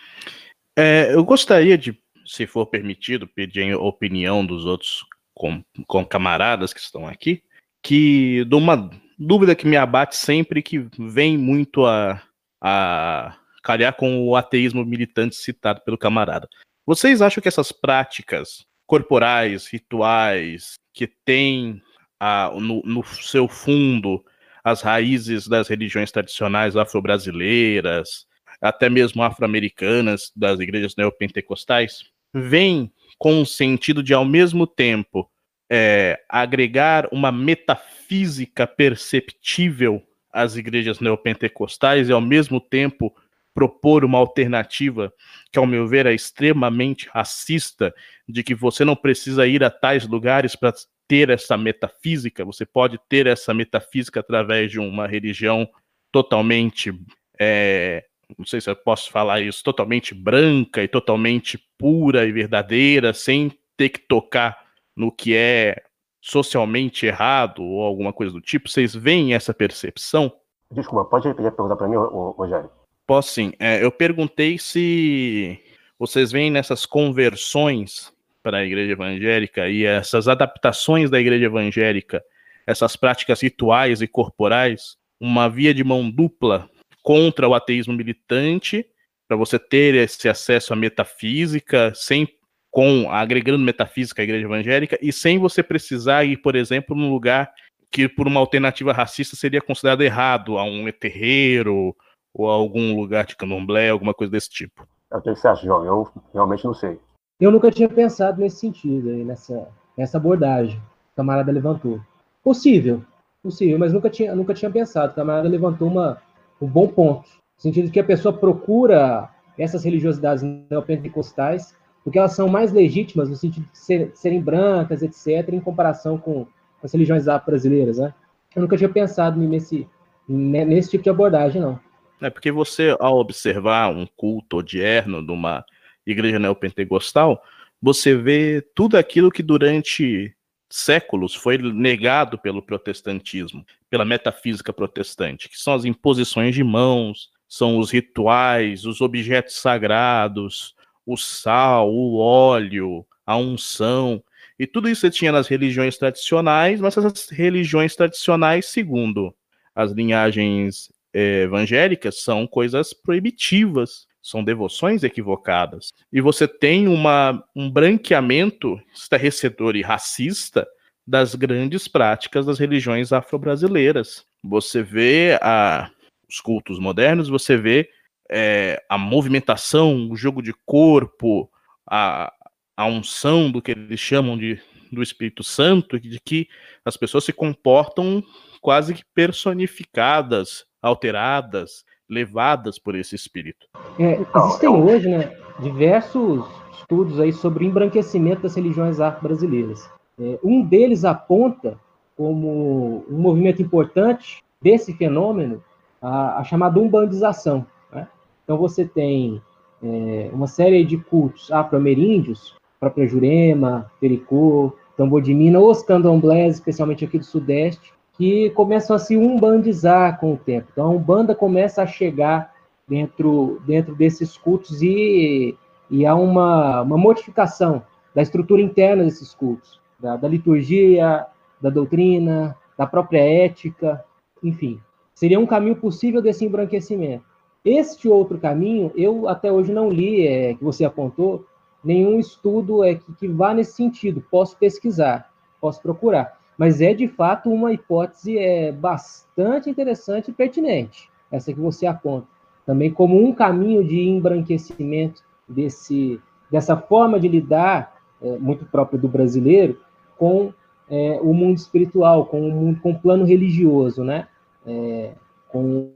É, eu gostaria de se for permitido, pedir a opinião dos outros com, com camaradas que estão aqui, que de uma dúvida que me abate sempre que vem muito a, a calhar com o ateísmo militante citado pelo camarada. Vocês acham que essas práticas corporais, rituais, que têm a, no, no seu fundo as raízes das religiões tradicionais afro-brasileiras, até mesmo afro-americanas, das igrejas neopentecostais, vem com o sentido de, ao mesmo tempo, é, agregar uma metafísica perceptível às igrejas neopentecostais e, ao mesmo tempo, propor uma alternativa que, ao meu ver, é extremamente racista, de que você não precisa ir a tais lugares para ter essa metafísica, você pode ter essa metafísica através de uma religião totalmente é, não sei se eu posso falar isso, totalmente branca e totalmente pura e verdadeira, sem ter que tocar no que é socialmente errado ou alguma coisa do tipo? Vocês veem essa percepção? Desculpa, pode repetir a pergunta para mim, Rogério? Posso sim. É, eu perguntei se vocês veem nessas conversões para a igreja evangélica e essas adaptações da igreja evangélica, essas práticas rituais e corporais, uma via de mão dupla contra o ateísmo militante, para você ter esse acesso à metafísica, sem com agregando metafísica à igreja evangélica e sem você precisar ir, por exemplo, num lugar que por uma alternativa racista seria considerado errado, a um terreiro ou algum lugar de candomblé, alguma coisa desse tipo. O que você acha, João? Eu realmente não sei. Eu nunca tinha pensado nesse sentido, aí, nessa, nessa abordagem. O camarada levantou. Possível, possível, mas nunca tinha, nunca tinha pensado. O camarada levantou uma, um bom ponto. No sentido de que a pessoa procura essas religiosidades neopentecostais, porque elas são mais legítimas no sentido de ser, serem brancas, etc., em comparação com as religiões brasileiras, né? Eu nunca tinha pensado nesse, nesse tipo de abordagem, não. É porque você, ao observar um culto odierno de uma igreja neopentecostal, você vê tudo aquilo que durante séculos foi negado pelo protestantismo, pela metafísica protestante, que são as imposições de mãos, são os rituais, os objetos sagrados, o sal, o óleo, a unção, e tudo isso você tinha nas religiões tradicionais, mas essas religiões tradicionais, segundo as linhagens evangélicas, são coisas proibitivas, são devoções equivocadas. E você tem uma, um branqueamento estarrecedor e racista das grandes práticas das religiões afro-brasileiras. Você vê a, os cultos modernos, você vê é, a movimentação, o jogo de corpo, a, a unção do que eles chamam de do Espírito Santo, de que as pessoas se comportam quase que personificadas, alteradas, levadas por esse espírito. É, existem hoje né, diversos estudos aí sobre o embranquecimento das religiões afro-brasileiras. É, um deles aponta como um movimento importante desse fenômeno a, a chamada umbandização. Né? Então você tem é, uma série de cultos afro-ameríndios, própria Jurema, Pericô, Tambor de Minas, os candomblés, especialmente aqui do Sudeste, que começam a se umbandizar com o tempo. Então, a Umbanda começa a chegar dentro, dentro desses cultos e, e há uma, uma modificação da estrutura interna desses cultos, da, da liturgia, da doutrina, da própria ética, enfim. Seria um caminho possível desse embranquecimento. Este outro caminho, eu até hoje não li, é, que você apontou, nenhum estudo é que, que vá nesse sentido. Posso pesquisar, posso procurar mas é de fato uma hipótese é, bastante interessante e pertinente, essa que você aponta. Também como um caminho de embranquecimento desse, dessa forma de lidar, é, muito própria do brasileiro, com é, o mundo espiritual, com o, mundo, com o plano religioso, né? É, com,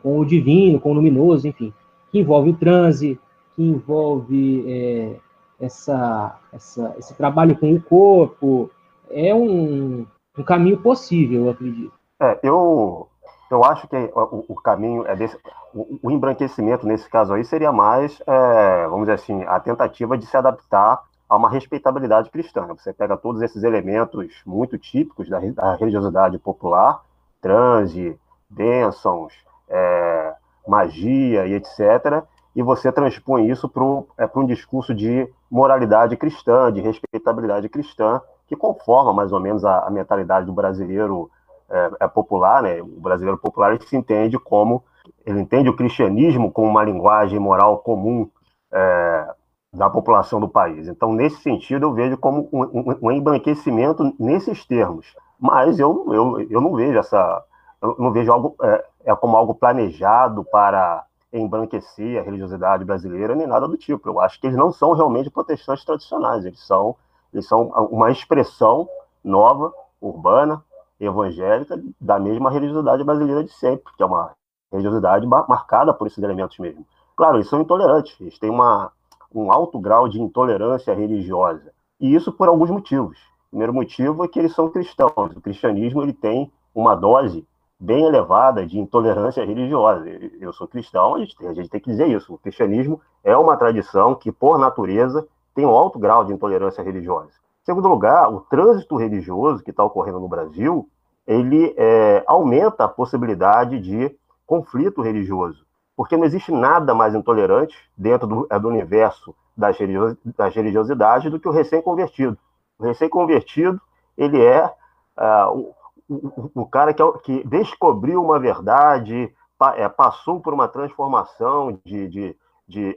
com o divino, com o luminoso, enfim, que envolve o transe, que envolve é, essa, essa, esse trabalho com o corpo, é um, um caminho possível, eu acredito. É, eu, eu acho que o, o caminho é desse. O, o, embranquecimento, nesse caso aí, seria mais, é, vamos dizer assim, a tentativa de se adaptar a uma respeitabilidade cristã. Você pega todos esses elementos muito típicos da, da religiosidade popular, transe, bênçãos, é, magia e etc., e você transpõe isso para é, um discurso de moralidade cristã, de respeitabilidade cristã, que conforma mais ou menos a, a mentalidade do brasileiro é, é, popular, né? O brasileiro popular se entende como ele entende o cristianismo como uma linguagem moral comum é, da população do país. Então, nesse sentido, eu vejo como um, um, um embranquecimento nesses termos. Mas eu, eu, eu não vejo essa, eu não vejo algo é, é como algo planejado para embranquecer a religiosidade brasileira nem nada do tipo. Eu acho que eles não são realmente protestantes tradicionais. Eles são, eles são uma expressão nova, urbana, evangélica da mesma religiosidade brasileira de sempre, que é uma religiosidade marcada por esses elementos mesmo. Claro, eles são intolerantes, eles têm uma, um alto grau de intolerância religiosa. E isso por alguns motivos. O primeiro motivo é que eles são cristãos. O cristianismo ele tem uma dose bem elevada de intolerância religiosa. Eu sou cristão, a gente, tem, a gente tem que dizer isso. O cristianismo é uma tradição que, por natureza, tem um alto grau de intolerância religiosa. Em segundo lugar, o trânsito religioso que está ocorrendo no Brasil, ele é, aumenta a possibilidade de conflito religioso, porque não existe nada mais intolerante dentro do, é, do universo das, religios, religiosidades do que o recém-convertido. O recém-convertido, ele é uh, o, o, cara que, é, que, descobriu uma verdade, pa, é, passou por uma transformação de, de, de,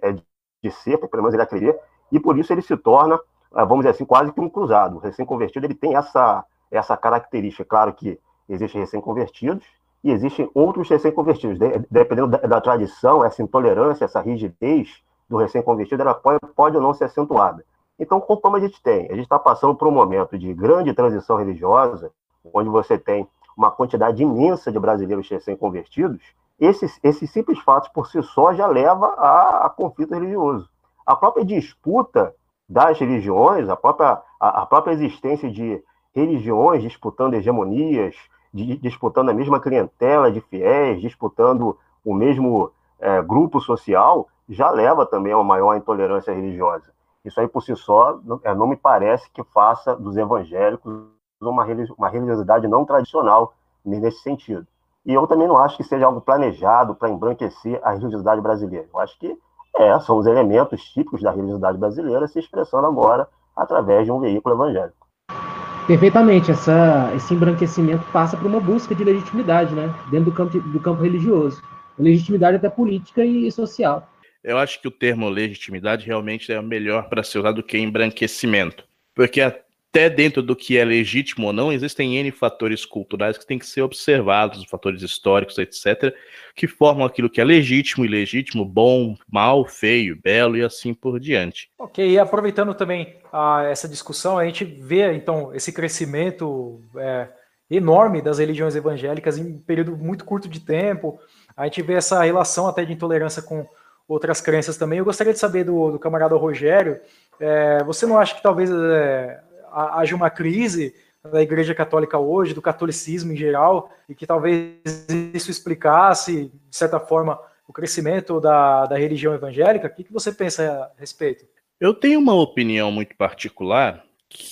de ser, pelo menos ele acredita, e por isso ele se torna, uh, vamos dizer assim, quase que um cruzado. O recém-convertido, ele tem essa, essa característica. Claro que existem recém-convertidos, e existem outros recém-convertidos. Dependendo da, da, tradição, essa intolerância, essa rigidez do recém-convertido, ela pode, pode ou não ser acentuada. Então, como a gente tem? A gente está passando por um momento de grande transição religiosa, onde você tem uma quantidade imensa de brasileiros recém-convertidos, esses, esses simples fatos por si só já leva a, a conflito religioso. A própria disputa das religiões, a própria, a, a própria existência de religiões disputando hegemonias, disputando a mesma clientela de fiéis, disputando o mesmo é, grupo social, já leva também a uma maior intolerância religiosa. Isso aí por si só não, é, não me parece que faça dos evangélicos uma, uma religiosidade não tradicional nesse sentido. E eu também não acho que seja algo planejado para embranquecer a religiosidade brasileira. Eu acho que é, são os elementos típicos da religiosidade brasileira se expressando agora através de um veículo evangélico. Perfeitamente, essa, esse embranquecimento passa por uma busca de legitimidade, né? Dentro do campo, do campo religioso. Legitimidade até política e social. Eu acho que o termo legitimidade realmente é melhor para ser usado do que embranquecimento. Porque até dentro do que é legítimo ou não, existem N fatores culturais que têm que ser observados, fatores históricos, etc., que formam aquilo que é legítimo, ilegítimo, bom, mal, feio, belo e assim por diante. Ok, e aproveitando também a, essa discussão, a gente vê então esse crescimento é, enorme das religiões evangélicas em um período muito curto de tempo. A gente vê essa relação até de intolerância com outras crenças também. Eu gostaria de saber do, do camarada Rogério, é, você não acha que talvez é, haja uma crise da Igreja Católica hoje, do catolicismo em geral, e que talvez isso explicasse, de certa forma, o crescimento da, da religião evangélica. O que, que você pensa a respeito? Eu tenho uma opinião muito particular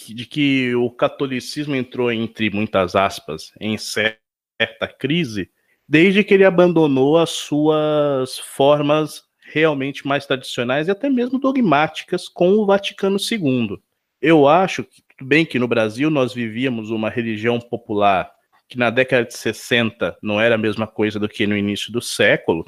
de que o catolicismo entrou, entre muitas aspas, em certa crise, desde que ele abandonou as suas formas realmente mais tradicionais e até mesmo dogmáticas com o Vaticano II. Eu acho que tudo bem que no Brasil nós vivíamos uma religião popular que na década de 60 não era a mesma coisa do que no início do século.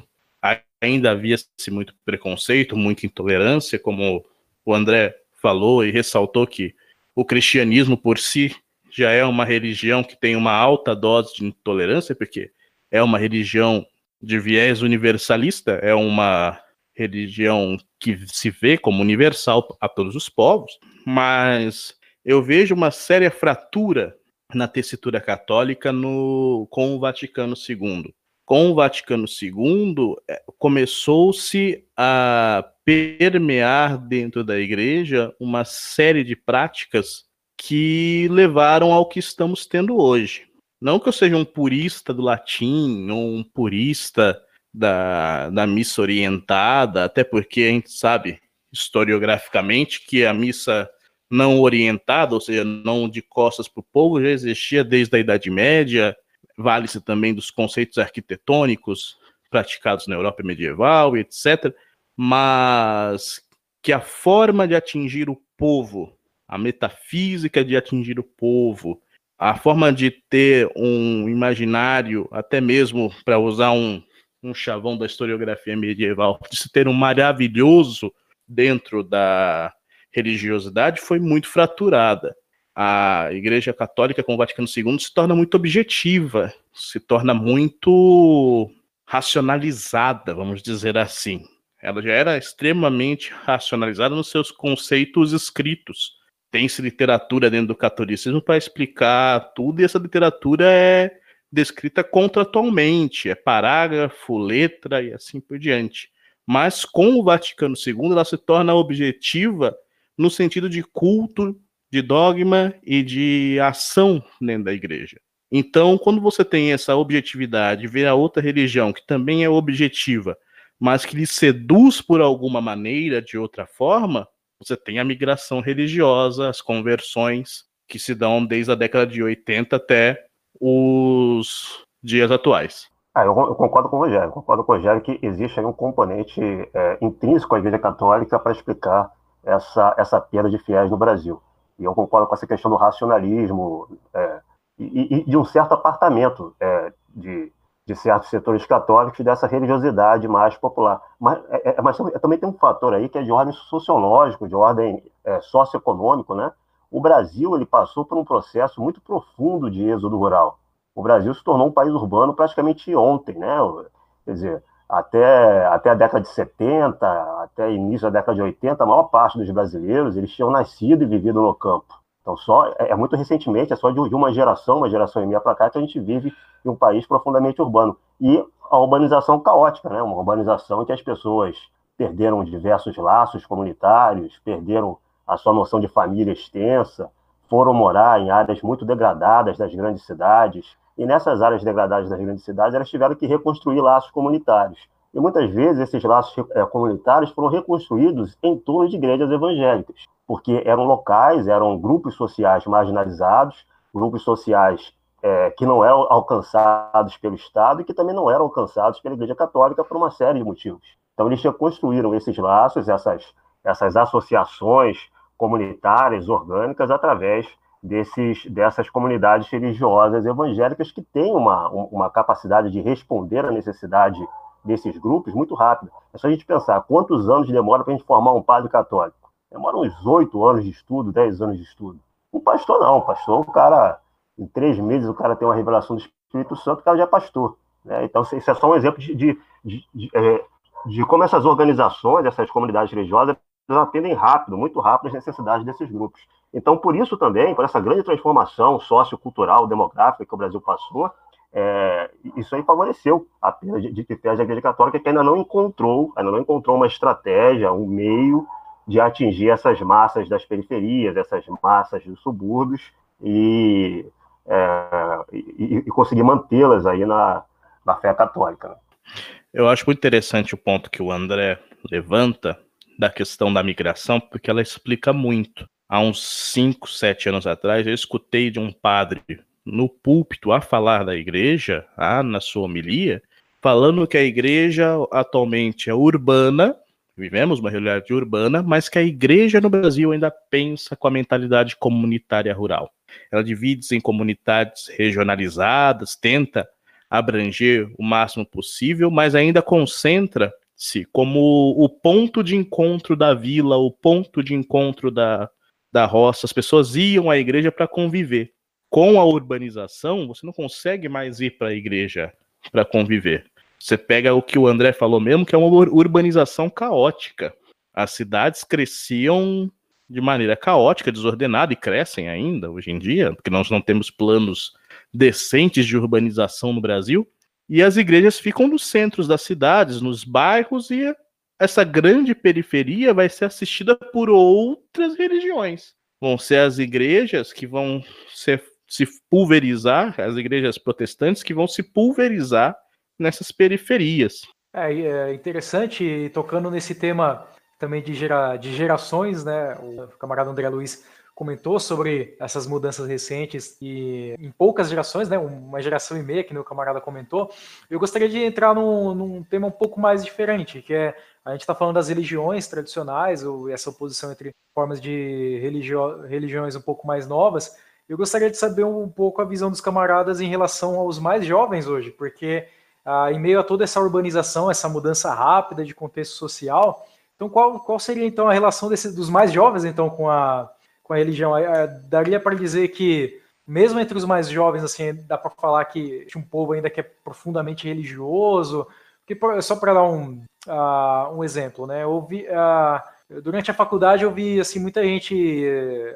Ainda havia-se muito preconceito, muita intolerância, como o André falou e ressaltou que o cristianismo por si já é uma religião que tem uma alta dose de intolerância, porque é uma religião de viés universalista, é uma religião que se vê como universal a todos os povos, mas eu vejo uma séria fratura na tessitura católica no, com o Vaticano II. Com o Vaticano II, é, começou-se a permear dentro da igreja uma série de práticas que levaram ao que estamos tendo hoje. Não que eu seja um purista do latim ou um purista da, da missa orientada, até porque a gente sabe historiograficamente que a missa não orientada, ou seja, não de costas para o povo, já existia desde a Idade Média, vale-se também dos conceitos arquitetônicos praticados na Europa medieval, etc. Mas que a forma de atingir o povo, a metafísica de atingir o povo, a forma de ter um imaginário, até mesmo para usar um, um chavão da historiografia medieval, de se ter um maravilhoso dentro da religiosidade, foi muito fraturada. A Igreja Católica com o Vaticano II se torna muito objetiva, se torna muito racionalizada, vamos dizer assim. Ela já era extremamente racionalizada nos seus conceitos escritos. Tem-se literatura dentro do catolicismo para explicar tudo, e essa literatura é descrita contratualmente, é parágrafo, letra e assim por diante. Mas com o Vaticano II, ela se torna objetiva no sentido de culto, de dogma e de ação dentro da igreja. Então, quando você tem essa objetividade, vê a outra religião que também é objetiva, mas que lhe seduz por alguma maneira, de outra forma, você tem a migração religiosa, as conversões que se dão desde a década de 80 até os dias atuais. Ah, eu, concordo com o Rogério, concordo com o Rogério que existe um componente é, intrínseco à Igreja Católica para explicar essa, essa perda de fiéis no Brasil. E eu concordo com essa questão do racionalismo é, e, e, de um certo apartamento é, de, de certos setores católicos dessa religiosidade mais popular. Mas, é, é mas, também tem um fator aí que é de ordem sociológico, de ordem é, socioeconômico, né? O Brasil ele passou por um processo muito profundo de êxodo rural. O Brasil se tornou um país urbano praticamente ontem, né? Quer dizer, até, até a década de 70, até início da década de 80, a maior parte dos brasileiros eles tinham nascido e vivido no campo. Então, só é, é muito recentemente, é só de, de uma geração, uma geração e meia para cá, que a gente vive em um país profundamente urbano. E a urbanização caótica, né? uma urbanização em que as pessoas perderam diversos laços comunitários, perderam a sua noção de família extensa, foram morar em áreas muito degradadas das grandes cidades, e nessas áreas degradadas das grandes cidades, elas tiveram que reconstruir laços comunitários. E muitas vezes esses laços é, comunitários foram reconstruídos em torno de igrejas evangélicas porque eram locais, eram grupos sociais marginalizados, grupos sociais é, que não eram alcançados pelo Estado e que também não eram alcançados pela Igreja Católica por uma série de motivos. Então, eles já construíram esses laços, essas, essas associações comunitárias, orgânicas, através desses, dessas comunidades religiosas evangélicas que têm uma, uma capacidade de responder à necessidade desses grupos muito rápida. É só a gente pensar quantos anos demora para a gente formar um padre católico demora uns oito anos de estudo, dez anos de estudo. O pastor não, o pastor, o cara, em três meses, o cara tem uma revelação do Espírito Santo, o cara já é pastor. Né? Então, isso é só um exemplo de, de, de, de, é, de como essas organizações, essas comunidades religiosas, atendem rápido, muito rápido, as necessidades desses grupos. Então, por isso também, por essa grande transformação sociocultural, demográfica que o Brasil passou, é, isso aí favoreceu a perda de, de da Igreja Católica, que ainda não encontrou, ainda não encontrou uma estratégia, um meio de atingir essas massas das periferias, essas massas dos subúrbios e, é, e, e conseguir mantê-las aí na, na fé católica. Né? Eu acho muito interessante o ponto que o André levanta da questão da migração, porque ela explica muito. Há uns 5, 7 anos atrás, eu escutei de um padre no púlpito a falar da igreja, ah, na sua homilia, falando que a igreja atualmente é urbana Vivemos uma realidade urbana, mas que a igreja no Brasil ainda pensa com a mentalidade comunitária rural. Ela divide-se em comunidades regionalizadas, tenta abranger o máximo possível, mas ainda concentra-se como o ponto de encontro da vila, o ponto de encontro da, da roça. As pessoas iam à igreja para conviver. Com a urbanização, você não consegue mais ir para a igreja para conviver. Você pega o que o André falou mesmo, que é uma urbanização caótica. As cidades cresciam de maneira caótica, desordenada, e crescem ainda hoje em dia, porque nós não temos planos decentes de urbanização no Brasil. E as igrejas ficam nos centros das cidades, nos bairros, e essa grande periferia vai ser assistida por outras religiões. Vão ser as igrejas que vão ser, se pulverizar, as igrejas protestantes que vão se pulverizar nessas periferias. É, é interessante, tocando nesse tema também de, gera, de gerações, né? O camarada André Luiz comentou sobre essas mudanças recentes e em poucas gerações, né, uma geração e meia que meu camarada comentou, eu gostaria de entrar num, num tema um pouco mais diferente, que é a gente está falando das religiões tradicionais, ou essa oposição entre formas de religio, religiões um pouco mais novas. Eu gostaria de saber um pouco a visão dos camaradas em relação aos mais jovens hoje, porque ah, em meio a toda essa urbanização, essa mudança rápida de contexto social, então qual, qual seria então a relação desse, dos mais jovens então com a com a religião. Daria para dizer que, mesmo entre os mais jovens, assim, dá para falar que tinha um povo ainda que é profundamente religioso. Porque, só para dar um, uh, um exemplo, né? Eu uh, durante a faculdade eu vi assim, muita gente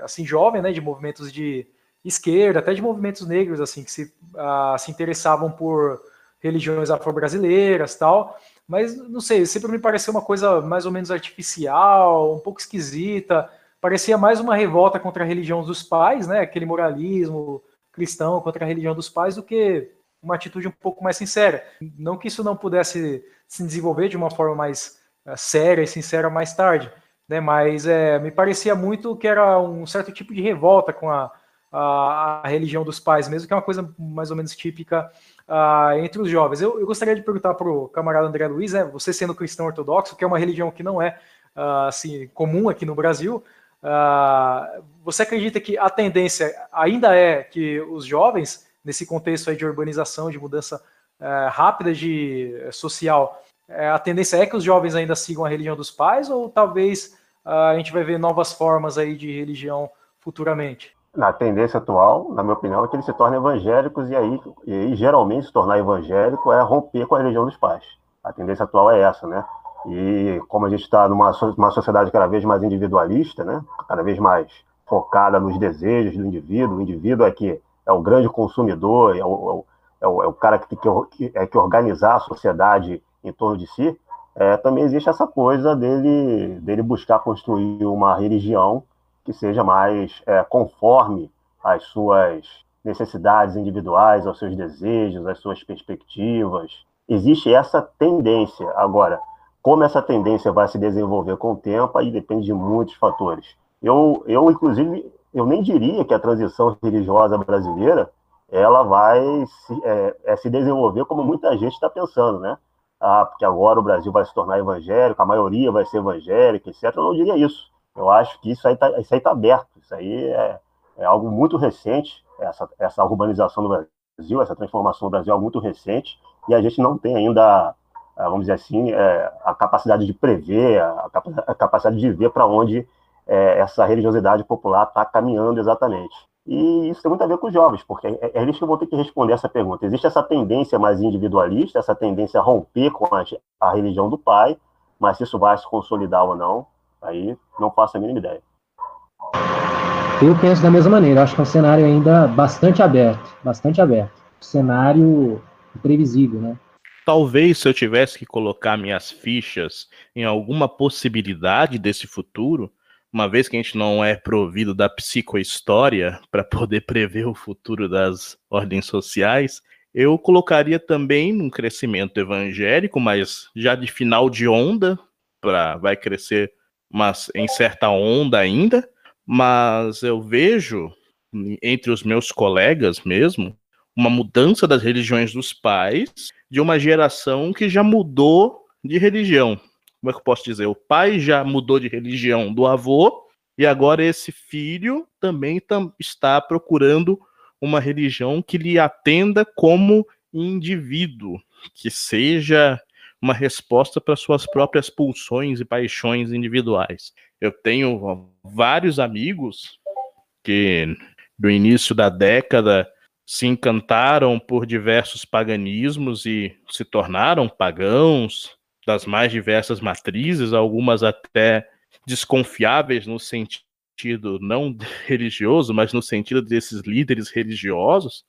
assim jovem, né, de movimentos de esquerda, até de movimentos negros, assim, que se, uh, se interessavam por religiões afro-brasileiras tal. Mas, não sei, sempre me pareceu uma coisa mais ou menos artificial, um pouco esquisita parecia mais uma revolta contra a religião dos pais, né? Aquele moralismo cristão contra a religião dos pais, do que uma atitude um pouco mais sincera. Não que isso não pudesse se desenvolver de uma forma mais uh, séria e sincera mais tarde, né? Mas é, me parecia muito que era um certo tipo de revolta com a, a, a religião dos pais, mesmo que é uma coisa mais ou menos típica uh, entre os jovens. Eu, eu gostaria de perguntar para o camarada André Luiz, né? Você sendo cristão ortodoxo, que é uma religião que não é uh, assim comum aqui no Brasil, Uh, você acredita que a tendência ainda é que os jovens, nesse contexto aí de urbanização, de mudança uh, rápida de uh, social, eh, a tendência é que os jovens ainda sigam a religião dos pais ou talvez ah, a gente vai ver novas formas aí de religião futuramente? Na tendência atual, na minha opinião, é que eles se tornem evangélicos e aí, e aí geralmente se tornar evangélico é romper com a religião dos pais. A tendência atual é essa, né? E como a gente está numa uma sociedade cada vez mais individualista, né? cada vez mais focada nos desejos do indivíduo, o indivíduo é que é o grande consumidor, é o, é o, é o cara que tem que, é que organizar a sociedade em torno de si, é, também existe essa coisa dele, dele buscar construir uma religião que seja mais é, conforme às suas necessidades individuais, aos seus desejos, às suas perspectivas. Existe essa tendência. Agora, como essa tendência vai se desenvolver com o tempo, aí depende de muitos fatores. Eu, eu inclusive, eu nem diria que a transição religiosa brasileira ela vai se, é, é, se desenvolver como muita gente está pensando, né? Ah, porque agora o Brasil vai se tornar evangélico, a maioria vai ser evangélica, etc. Eu não diria isso. Eu acho que isso aí está tá aberto. Isso aí é, é algo muito recente, essa, essa urbanização do Brasil, essa transformação do Brasil é algo muito recente, e a gente não tem ainda vamos dizer assim, é, a capacidade de prever, a, capacidade de ver para onde é, essa religiosidade popular está caminhando exatamente. E isso tem muito a ver com os jovens, porque é, é eles que vão ter que responder essa pergunta. Existe essa tendência mais individualista, essa tendência a romper com a, religião do pai, mas se isso vai se consolidar ou não, aí não faço a mínima ideia. Eu penso da mesma maneira, acho que é um cenário ainda bastante aberto, bastante aberto. Cenário imprevisível, né? Talvez se eu tivesse que colocar minhas fichas em alguma possibilidade desse futuro, uma vez que a gente não é provido da psicohistória para poder prever o futuro das ordens sociais, eu colocaria também um crescimento evangélico, mas já de final de onda, para vai crescer mas em certa onda ainda, mas eu vejo entre os meus colegas mesmo uma mudança das religiões dos pais de uma geração que já mudou de religião. Como é que eu posso dizer? O pai já mudou de religião do avô e agora esse filho também tam, está procurando uma religião que lhe atenda como indivíduo, que seja uma resposta para suas próprias pulsões e paixões individuais. Eu tenho vários amigos que no início da década se encantaram por diversos paganismos e se tornaram pagãos das mais diversas matrizes, algumas até desconfiáveis no sentido não religioso, mas no sentido desses líderes religiosos.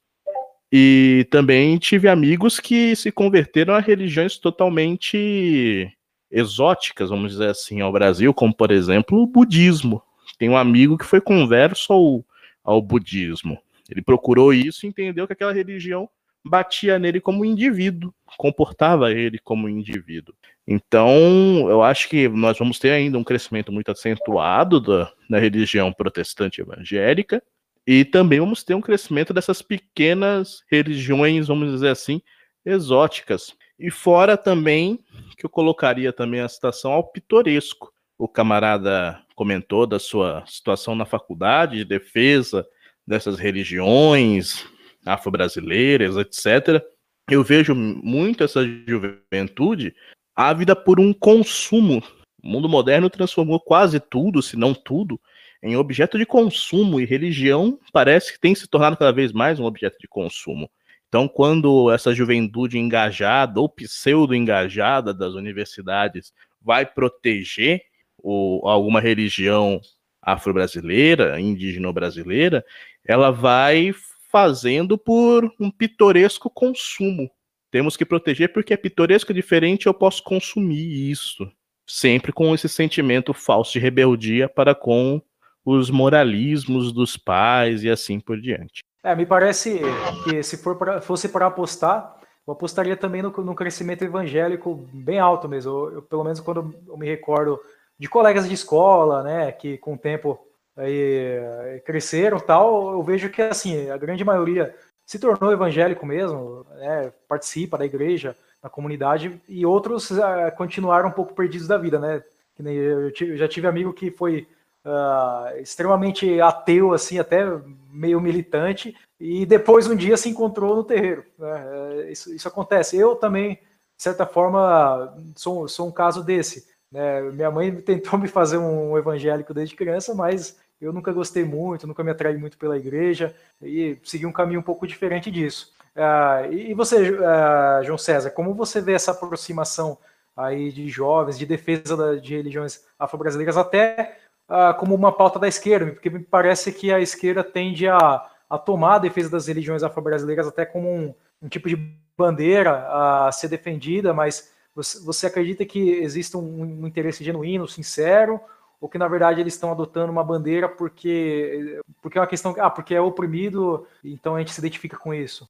E também tive amigos que se converteram a religiões totalmente exóticas, vamos dizer assim, ao Brasil, como por exemplo o budismo. Tem um amigo que foi converso ao, ao budismo. Ele procurou isso e entendeu que aquela religião batia nele como indivíduo, comportava ele como indivíduo. Então, eu acho que nós vamos ter ainda um crescimento muito acentuado da, da religião protestante evangélica, e também vamos ter um crescimento dessas pequenas religiões, vamos dizer assim, exóticas. E fora também, que eu colocaria também a citação ao pitoresco. O camarada comentou da sua situação na faculdade, de defesa dessas religiões afro-brasileiras, etc. Eu vejo muito essa juventude ávida por um consumo. O mundo moderno transformou quase tudo, se não tudo, em objeto de consumo e religião parece que tem se tornado cada vez mais um objeto de consumo. Então, quando essa juventude engajada ou pseudo-engajada das universidades vai proteger o, alguma religião afro-brasileira, indígena-brasileira, ela vai fazendo por um pitoresco consumo. Temos que proteger porque é pitoresco diferente, eu posso consumir isso. Sempre com esse sentimento falso de rebeldia para com os moralismos dos pais e assim por diante. É, me parece que se pra, fosse para apostar, eu apostaria também no, no, crescimento evangélico bem alto mesmo. Eu, eu, pelo menos quando eu me recordo de colegas de escola, né, que com o tempo aí, cresceram tal, eu vejo que assim a grande maioria se tornou evangélico mesmo, né, participa da igreja, da comunidade, e outros uh, continuaram um pouco perdidos da vida, né? Eu, eu já tive amigo que foi uh, extremamente ateu, assim, até meio militante, e depois um dia se encontrou no terreiro. Né? É, isso, isso acontece. Eu também, de certa forma, sou, sou um caso desse. Né? Minha mãe tentou me fazer um evangélico desde criança, mas eu nunca gostei muito, nunca me atraí muito pela igreja e segui um caminho um pouco diferente disso. Uh, e você, uh, João César, como você vê essa aproximação aí de jovens, de defesa de religiões afro-brasileiras, até uh, como uma pauta da esquerda, porque me parece que a esquerda tende a, a tomar a defesa das religiões afro-brasileiras até como um, um, tipo de bandeira a ser defendida, mas você, você acredita que existe um, um interesse genuíno, sincero, ou que na verdade eles estão adotando uma bandeira porque porque é uma questão ah porque é oprimido então a gente se identifica com isso?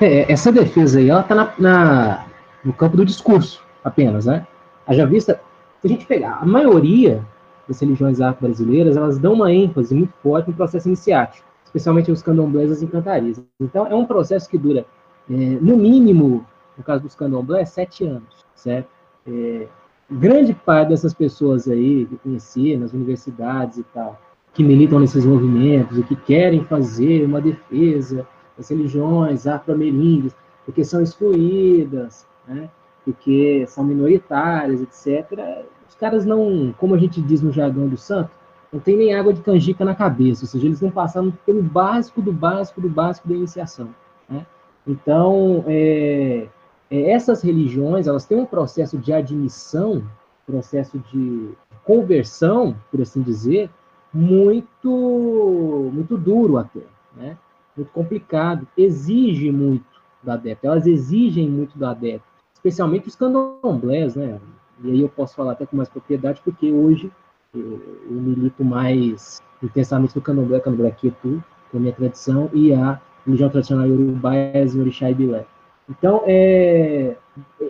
É, essa defesa aí ela está na, na, no campo do discurso apenas né? Haja vista se a gente pegar a maioria das religiões afro-brasileiras, elas dão uma ênfase muito forte no processo iniciático, especialmente os candomblés e as encantarias. Então, é um processo que dura, é, no mínimo, no caso dos candomblés, sete anos, certo? É, grande parte dessas pessoas aí que conheci nas universidades e tal, que militam nesses movimentos e que querem fazer uma defesa das religiões afro-ameríndias, porque são excluídas, né? porque são minoritárias, etc., os caras não, como a gente diz no jargão do santo, não tem nem água de canjica na cabeça, ou seja, eles não passaram pelo básico do básico do básico da iniciação. Né? Então, é, é, essas religiões, elas têm um processo de admissão, processo de conversão, por assim dizer, muito, muito duro até, né? muito complicado, exige muito do adepto, elas exigem muito do adepto, especialmente os candomblés, né? E aí eu posso falar até com mais propriedade, porque hoje eu, milito mais intensamente no candomblé, candomblé quietu, que é a minha tradição, e a religião tradicional iorubá é Orixá e Bilé. Então, é,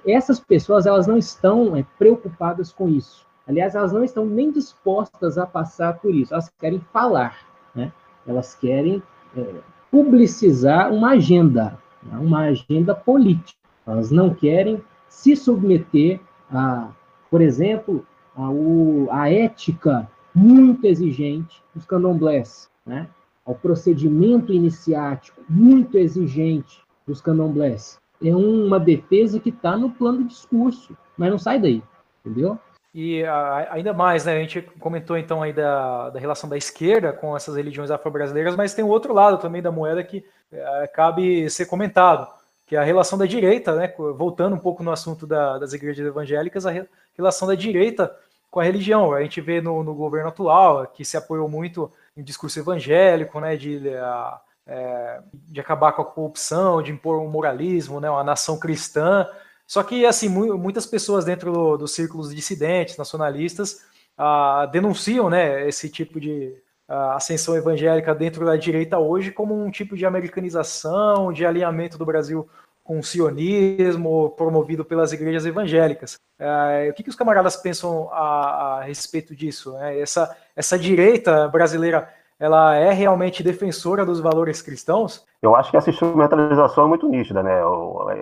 essas pessoas elas não estão é, preocupadas com isso. Aliás, elas não estão nem dispostas a passar por isso. Elas querem falar, né? Elas querem é, publicizar uma agenda, né? uma agenda política. Elas não querem se submeter a, por exemplo, a, o, a ética muito exigente dos candomblés, né? ao procedimento iniciático muito exigente dos candomblés. É uma defesa que está no plano de discurso, mas não sai daí, entendeu? E ainda mais, né? A gente comentou então aí da, da relação da esquerda com essas religiões afro-brasileiras, mas tem o outro lado também da moeda que é, cabe ser comentado que é a relação da direita, né, voltando um pouco no assunto da, das igrejas evangélicas, a relação da direita com a religião. A gente vê no, no governo atual que se apoiou muito em discurso evangélico, né, de, a, é, de acabar com a corrupção, de impor um moralismo, né, uma nação cristã. Só que assim muitas pessoas dentro dos círculos dissidentes, nacionalistas, ah, denunciam né, esse tipo de ascensão evangélica dentro da direita hoje como um tipo de americanização, de alinhamento do Brasil com o sionismo promovido pelas igrejas evangélicas. É, o que, que os camaradas pensam a, a respeito disso? Né? Essa, essa direita brasileira, ela é realmente defensora dos valores cristãos? Eu acho que essa instrumentalização é muito nítida, né?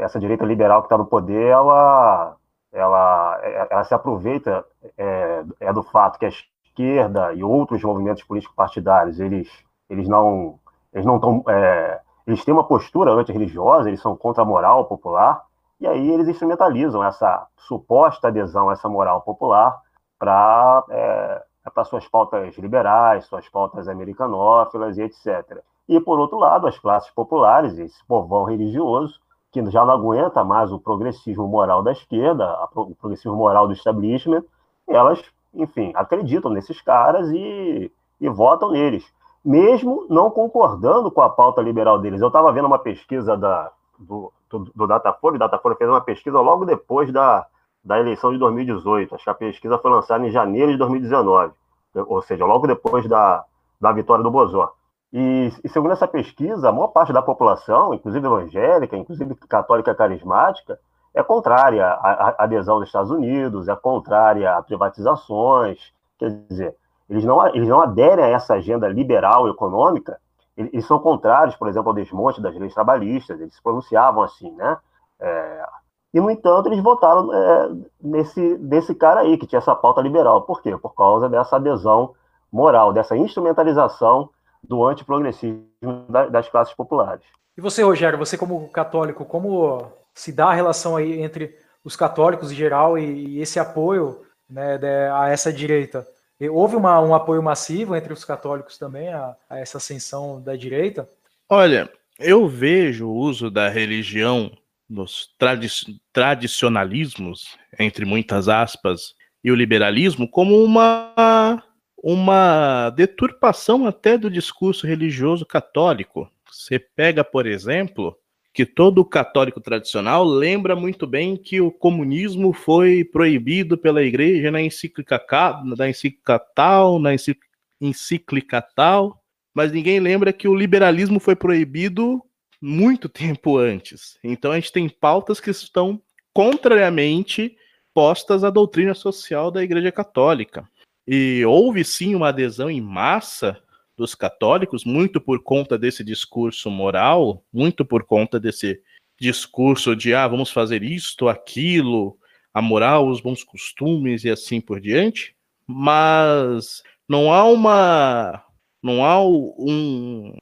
Essa direita liberal que está no poder, ela, ela, ela se aproveita é, é do fato que a esquerda e outros movimentos políticos partidários, eles, eles não eles não estão é, eles têm uma postura antirreligiosa, eles são contra a moral popular, e aí eles instrumentalizam essa suposta adesão a essa moral popular para é, para suas pautas liberais, suas pautas americanófilas e etc. E, por outro lado, as classes populares, esse povão religioso, que já não aguenta mais o progressismo moral da esquerda, o progressismo moral do establishment, elas, enfim, acreditam nesses caras e, e votam neles mesmo não concordando com a pauta liberal deles. Eu estava vendo uma pesquisa da, do, do, do Datafolha, o Datafolha fez uma pesquisa logo depois da, da eleição de 2018. Acho que a pesquisa foi lançada em janeiro de 2019, ou seja, logo depois da, da vitória do Bozó. E, e, segundo essa pesquisa, a maior parte da população, inclusive evangélica, inclusive católica carismática, é contrária à adesão dos Estados Unidos, é contrária a privatizações. Quer dizer, eles não, eles não aderem a essa agenda liberal econômica, eles são contrários, por exemplo, ao desmonte das leis trabalhistas, eles se pronunciavam assim, né? É, e, no entanto, eles votaram é, nesse, nesse cara aí, que tinha essa pauta liberal. Por quê? Por causa dessa adesão moral, dessa instrumentalização do antiprogressismo das classes populares. E você, Rogério, você como católico, como se dá a relação aí entre os católicos em geral e, esse apoio né, a essa direita? Houve uma, um apoio massivo entre os católicos também a, a essa ascensão da direita? Olha, eu vejo o uso da religião nos tradi tradicionalismos, entre muitas aspas, e o liberalismo como uma, uma deturpação até do discurso religioso católico. Você pega, por exemplo, que todo católico tradicional lembra muito bem que o comunismo foi proibido pela igreja na encíclica, na encíclica tal, na encíclica tal, mas ninguém lembra que o liberalismo foi proibido muito tempo antes. Então a gente tem pautas que estão contrariamente postas à doutrina social da Igreja Católica. E houve sim uma adesão em massa dos católicos, muito por conta desse discurso moral, muito por conta desse discurso de ah, vamos fazer isto, aquilo, a moral, os bons costumes e assim por diante, mas não há uma não há um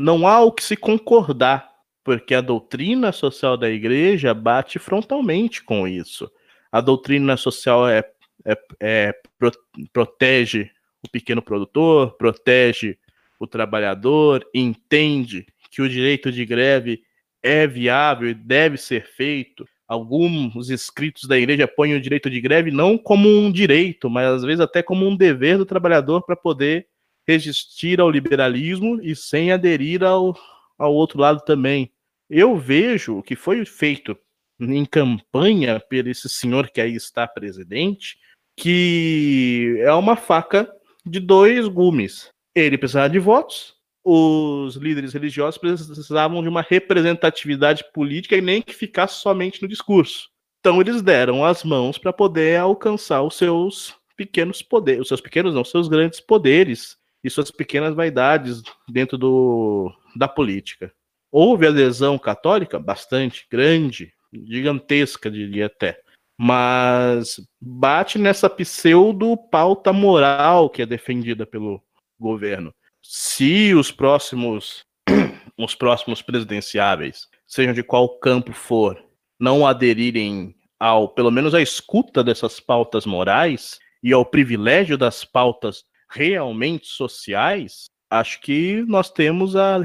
não há o que se concordar, porque a doutrina social da igreja bate frontalmente com isso. A doutrina social é, é, é pro, protege o pequeno produtor, protege o trabalhador, entende que o direito de greve é viável e deve ser feito. Alguns escritos da igreja põem o direito de greve não como um direito, mas às vezes até como um dever do trabalhador para poder resistir ao liberalismo e sem aderir ao, ao outro lado também. Eu vejo o que foi feito em campanha por esse senhor que aí está presidente, que é uma faca de dois gumes. Ele precisava de votos, os líderes religiosos precisavam de uma representatividade política e nem que ficasse somente no discurso. Então eles deram as mãos para poder alcançar os seus pequenos poderes, os seus pequenos não, os seus grandes poderes e suas pequenas vaidades dentro do, da política. Houve adesão católica bastante grande, gigantesca, diria até mas bate nessa pseudo pauta moral que é defendida pelo governo. Se os próximos os próximos presidenciáveis, sejam de qual campo for, não aderirem ao, pelo menos à escuta dessas pautas morais e ao privilégio das pautas realmente sociais, acho que nós temos a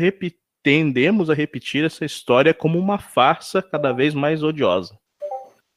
tendemos a repetir essa história como uma farsa cada vez mais odiosa.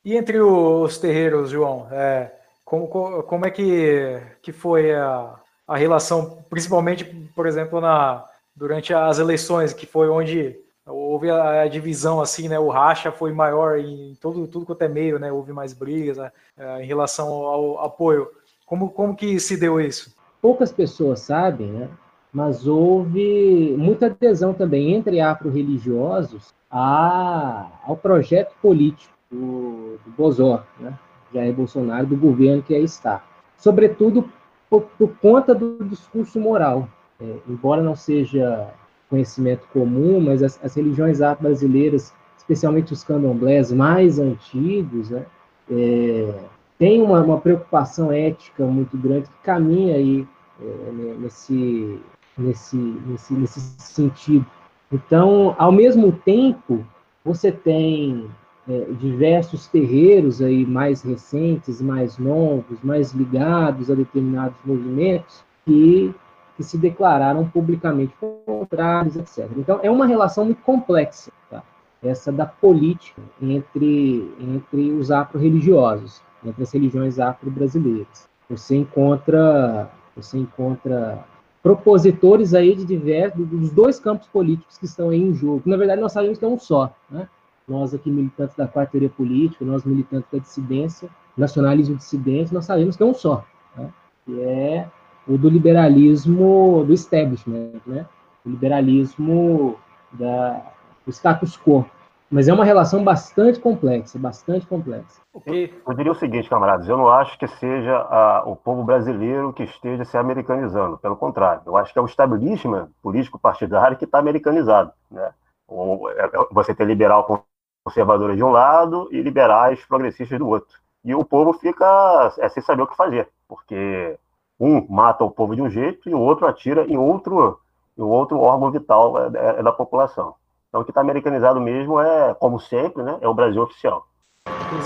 E entre os terreiros, João, é, como, como é que, que foi a, a relação, principalmente, por exemplo, na, durante as eleições, que foi onde houve a, a divisão, assim, né? O racha foi maior em todo, tudo quanto é meio, né? Houve mais brigas né, é, em relação ao apoio. Como, como que se deu isso? Poucas pessoas sabem, né? Mas houve muita adesão também entre afro-religiosos ao projeto político do, do Bozó, né? Jair Bolsonaro, do governo que aí está. Sobretudo por, por conta do discurso moral. É, embora não seja conhecimento comum, mas as, as religiões brasileiras, especialmente os candomblés mais antigos, né, é, tem uma, uma, preocupação ética muito grande que caminha aí é, nesse, nesse, nesse, nesse sentido. Então, ao mesmo tempo, você tem é, diversos terreiros aí mais recentes, mais novos, mais ligados a determinados movimentos que, que se declararam publicamente contrários, etc. Então, é uma relação muito complexa, tá? essa da política entre, entre os afro-religiosos, entre as religiões afro-brasileiras. Você encontra, você encontra propositores aí de diversos, dos dois campos políticos que estão aí em jogo. Na verdade, nós sabemos que é um só, né? Nós aqui, militantes da quarta política, nós militantes da dissidência, nacionalismo dissidente, nós sabemos que é um só, né? que é o do liberalismo do establishment, né? o liberalismo da, do status quo. Mas é uma relação bastante complexa, bastante complexa. Eu diria o seguinte, camaradas, eu não acho que seja a, o povo brasileiro que esteja se americanizando, pelo contrário, eu acho que é o establishment político partidário que está americanizado. Né? Ou, é, é, você tem liberal conservadores de um lado e liberais progressistas do outro. E o povo fica é, sem saber o que fazer, porque um mata o povo de um jeito e o outro atira em outro, em outro órgão vital é da população. Então, o que está americanizado mesmo é, como sempre, né, é o Brasil oficial.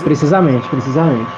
Precisamente, precisamente.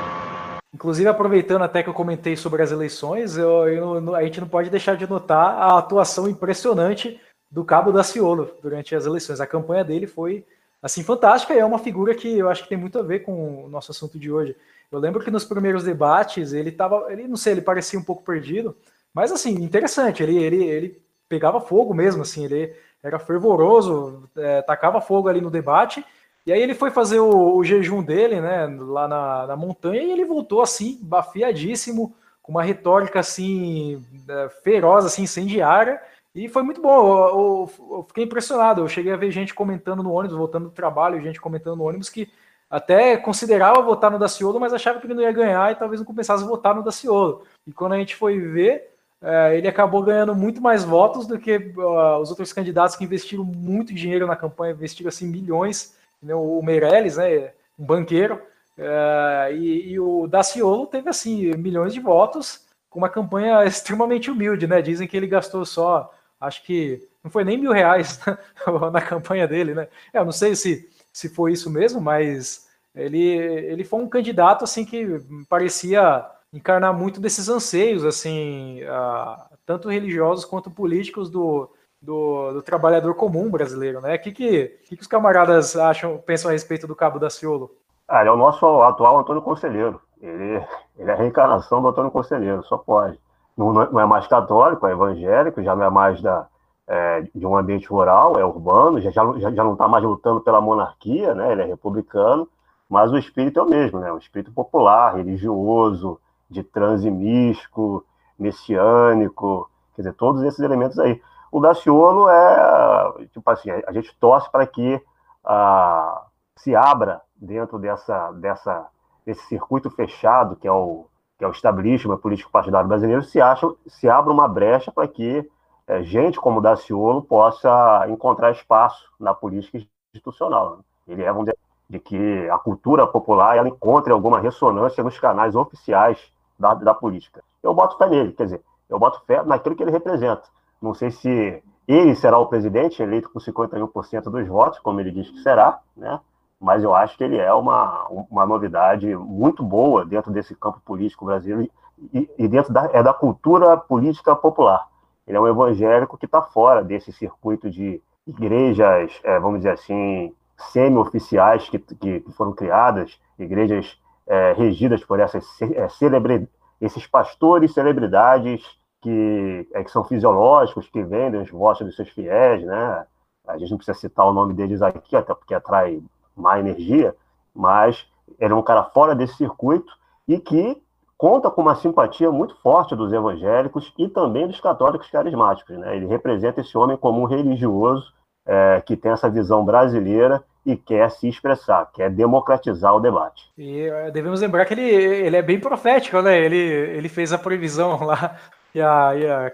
Inclusive, aproveitando até que eu comentei sobre as eleições, eu, eu, a gente não pode deixar de notar a atuação impressionante do Cabo Daciolo durante as eleições. A campanha dele foi assim fantástica e é uma figura que eu acho que tem muito a ver com o nosso assunto de hoje. Eu lembro que nos primeiros debates ele estava, ele não sei, ele parecia um pouco perdido, mas assim interessante. Ele ele, ele pegava fogo mesmo, assim, ele era fervoroso, é, tacava fogo ali no debate. E aí ele foi fazer o, o jejum dele, né, lá na, na, montanha, e ele voltou assim, bafiadíssimo, com uma retórica assim, é, feroz, assim, incendiária, e foi muito bom. Eu, eu, eu, fiquei impressionado. Eu cheguei a ver gente comentando no ônibus, voltando do trabalho, gente comentando no ônibus que até considerava votar no Daciolo, mas achava que ele não ia ganhar e talvez não começasse a votar no Daciolo. E quando a gente foi ver, é, ele acabou ganhando muito mais votos do que uh, os outros candidatos que investiram muito dinheiro na campanha, investiram assim milhões, né, o Meirelles, né, um banqueiro, é, e, e, o Daciolo teve assim milhões de votos com uma campanha extremamente humilde, né? Dizem que ele gastou só, acho que não foi nem mil reais na campanha dele, né? É, eu não sei se, se foi isso mesmo, mas ele, ele foi um candidato assim que parecia encarnar muito desses anseios, assim, uh, tanto religiosos quanto políticos do, do, do, trabalhador comum brasileiro, né? O que, que, que, os camaradas acham, pensam a respeito do Cabo da Ciolo? Ah, ele é o nosso atual Antônio Conselheiro. Ele, ele é a reencarnação do Antônio Conselheiro, só pode. Não, não é mais católico, é evangélico, já não é mais da, é, de um ambiente rural, é urbano, já, já, já não está mais lutando pela monarquia, né? Ele é republicano, mas o espírito é o mesmo, né? O espírito popular, religioso, de transe místico, messiânico, quer dizer, todos esses elementos aí. O Daciolo é, tipo assim, a gente torce para que ah, se abra dentro dessa, dessa, desse circuito fechado que é o, que é o establishment político partidário brasileiro, se, acha, se abra uma brecha para que é, gente como o Daciolo possa encontrar espaço na política institucional. Né? Ele é, dizer, de que a cultura popular ela encontre alguma ressonância nos canais oficiais da, da política. Eu boto fé nele, quer dizer, eu boto fé naquilo que ele representa. Não sei se ele será o presidente eleito com 51% dos votos, como ele diz que será, né? mas eu acho que ele é uma, uma novidade muito boa dentro desse campo político brasileiro e, e dentro da, é da cultura política popular. Ele é um evangélico que está fora desse circuito de igrejas, é, vamos dizer assim, semi-oficiais que, que, foram criadas, igrejas é, regidas por essas é, celebridades, esses pastores celebridades que, é, que são fisiológicos, que vendem os votos dos seus fiéis, né? A gente não precisa citar o nome deles aqui, até porque atrai má energia, mas ele é um cara fora desse circuito e que conta com uma simpatia muito forte dos evangélicos e também dos católicos carismáticos. Né? Ele representa esse homem como um religioso é, que tem essa visão brasileira e quer se expressar, quer democratizar o debate. E é, devemos lembrar que ele, ele é bem profético, né? Ele, ele fez a previsão lá, ia, ia,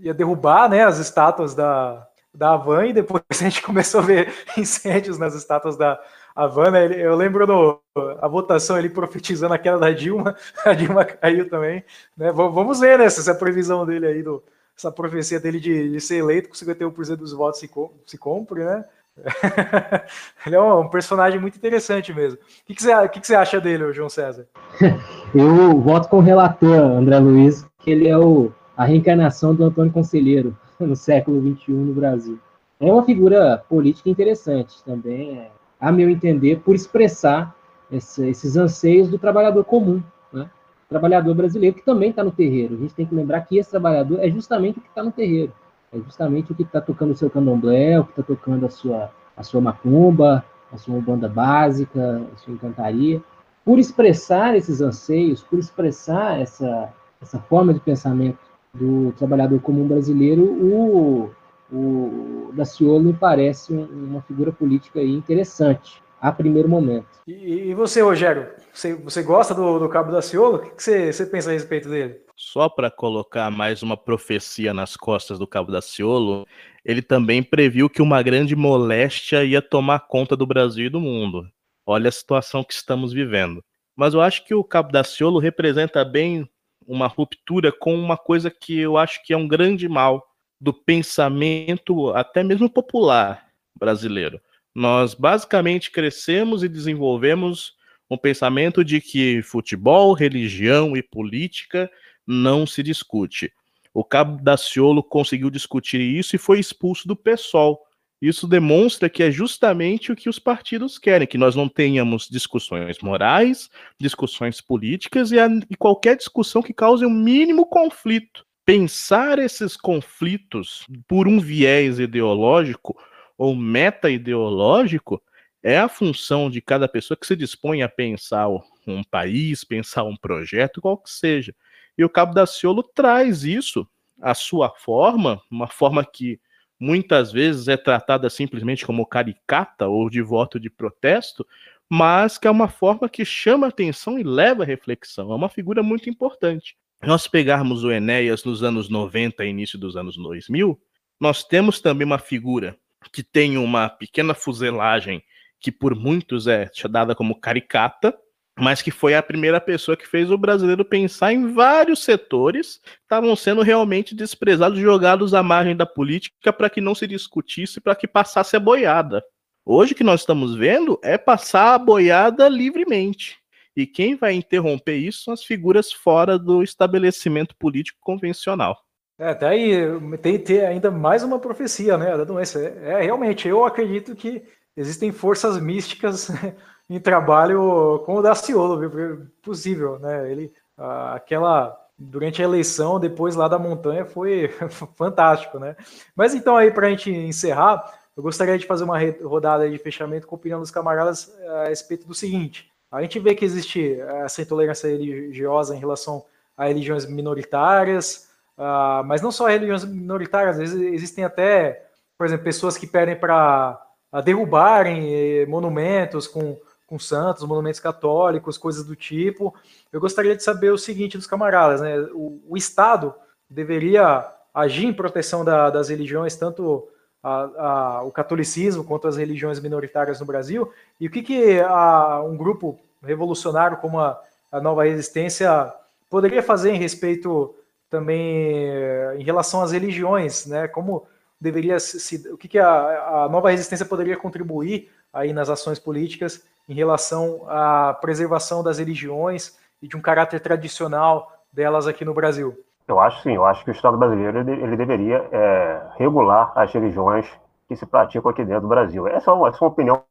ia derrubar né, as estátuas da, da Havan e depois a gente começou a ver incêndios nas estátuas da Havan. Né? Eu lembro no, a votação ele profetizando aquela da Dilma, a Dilma caiu também. Né? Vamos ver né, se previsão dele aí, do, essa profecia dele de, de ser eleito com 51% dos votos se, se cumpre, né? ele é um personagem muito interessante mesmo. O que, que, você, que, que você acha dele, João César? Eu voto com o relator, André Luiz, que ele é o, a reencarnação do Antônio Conselheiro no século XXI no Brasil. É uma figura política interessante também, é, a meu entender, por expressar esse, esses anseios do trabalhador comum, né? trabalhador brasileiro que também está no terreiro. A gente tem que lembrar que esse trabalhador é justamente o que está no terreiro. É justamente o que está tocando o seu candomblé, o que está tocando a sua, a sua macumba, a sua banda básica, a sua encantaria. Por expressar esses anseios, por expressar essa, essa forma de pensamento do trabalhador comum brasileiro, o, o Daciolo me parece uma figura política interessante a primeiro momento. E, e você, Rogério, você, você gosta do, do Cabo Daciolo? O que, que você, você pensa a respeito dele? Só para colocar mais uma profecia nas costas do Cabo Daciolo, ele também previu que uma grande moléstia ia tomar conta do Brasil e do mundo. Olha a situação que estamos vivendo. Mas eu acho que o Cabo Daciolo representa bem uma ruptura com uma coisa que eu acho que é um grande mal do pensamento, até mesmo popular brasileiro. Nós basicamente crescemos e desenvolvemos um pensamento de que futebol, religião e política não se discute. O Cabo Daciolo conseguiu discutir isso e foi expulso do PSOL. Isso demonstra que é justamente o que os partidos querem, que nós não tenhamos discussões morais, discussões políticas e, a, e qualquer discussão que cause um mínimo conflito. Pensar esses conflitos por um viés ideológico ou meta-ideológico é a função de cada pessoa que se dispõe a pensar um país, pensar um projeto, qual que seja. E o Cabo da Ciolo traz isso, a sua forma, uma forma que muitas vezes é tratada simplesmente como caricata ou de voto de protesto, mas que é uma forma que chama atenção e leva a reflexão. É uma figura muito importante. Nós pegarmos o Enéas nos anos 90 e início dos anos 2000, nós temos também uma figura que tem uma pequena fuselagem que por muitos é dada como caricata, mas que foi a primeira pessoa que fez o brasileiro pensar em vários setores que estavam sendo realmente desprezados, jogados à margem da política para que não se discutisse, para que passasse a boiada. Hoje o que nós estamos vendo é passar a boiada livremente. E quem vai interromper isso são as figuras fora do estabelecimento político convencional. É, até aí tem, tem ainda mais uma profecia, né, da doença. É, é realmente, eu acredito que existem forças místicas em trabalho com o Daciolo, viu? possível, né? Ele, aquela durante a eleição, depois lá da montanha, foi fantástico, né? Mas então aí para a gente encerrar, eu gostaria de fazer uma rodada de fechamento com a opinião dos camaradas eh, a respeito do seguinte: a gente vê que existe essa intolerância religiosa em relação a religiões minoritárias, uh, mas não só religiões minoritárias, às vezes existem até, por exemplo, pessoas que pedem para derrubarem eh, monumentos com com santos, monumentos católicos, coisas do tipo. Eu gostaria de saber o seguinte dos camaradas, né? O, o Estado deveria agir em proteção da, das religiões, tanto a, a, o catolicismo quanto as religiões minoritárias no Brasil, e o que, que a, um grupo revolucionário como a Nova Resistência poderia fazer em respeito também eh, em relação às religiões, né? Como deveria se, o que, que a, a Nova Resistência poderia contribuir aí nas ações políticas em relação à preservação das religiões e de um caráter tradicional delas aqui no Brasil? Eu acho sim, eu acho que o Estado brasileiro ele, deveria é, regular as religiões que se praticam aqui dentro do Brasil. Essa é uma, essa é uma opinião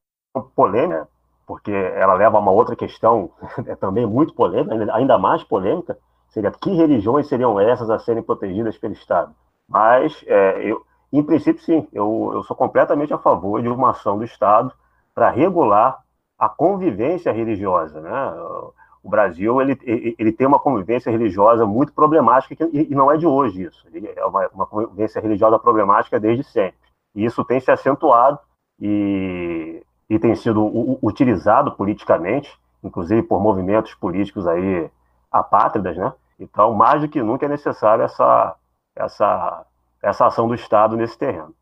polêmica, porque ela leva a uma outra questão é também muito polêmica, ainda mais polêmica, seria que religiões seriam essas a serem protegidas pelo Estado? Mas, é, eu, em princípio, sim, eu, eu sou completamente a favor de uma ação do Estado para regular a convivência religiosa, né? O Brasil ele, ele tem uma convivência religiosa muito problemática e não é de hoje isso. É uma, uma convivência religiosa problemática desde sempre. E isso tem se acentuado e, e tem sido utilizado politicamente, inclusive por movimentos políticos aí apátridas, né? Então, mais do que nunca é necessário essa, essa, essa ação do Estado nesse terreno.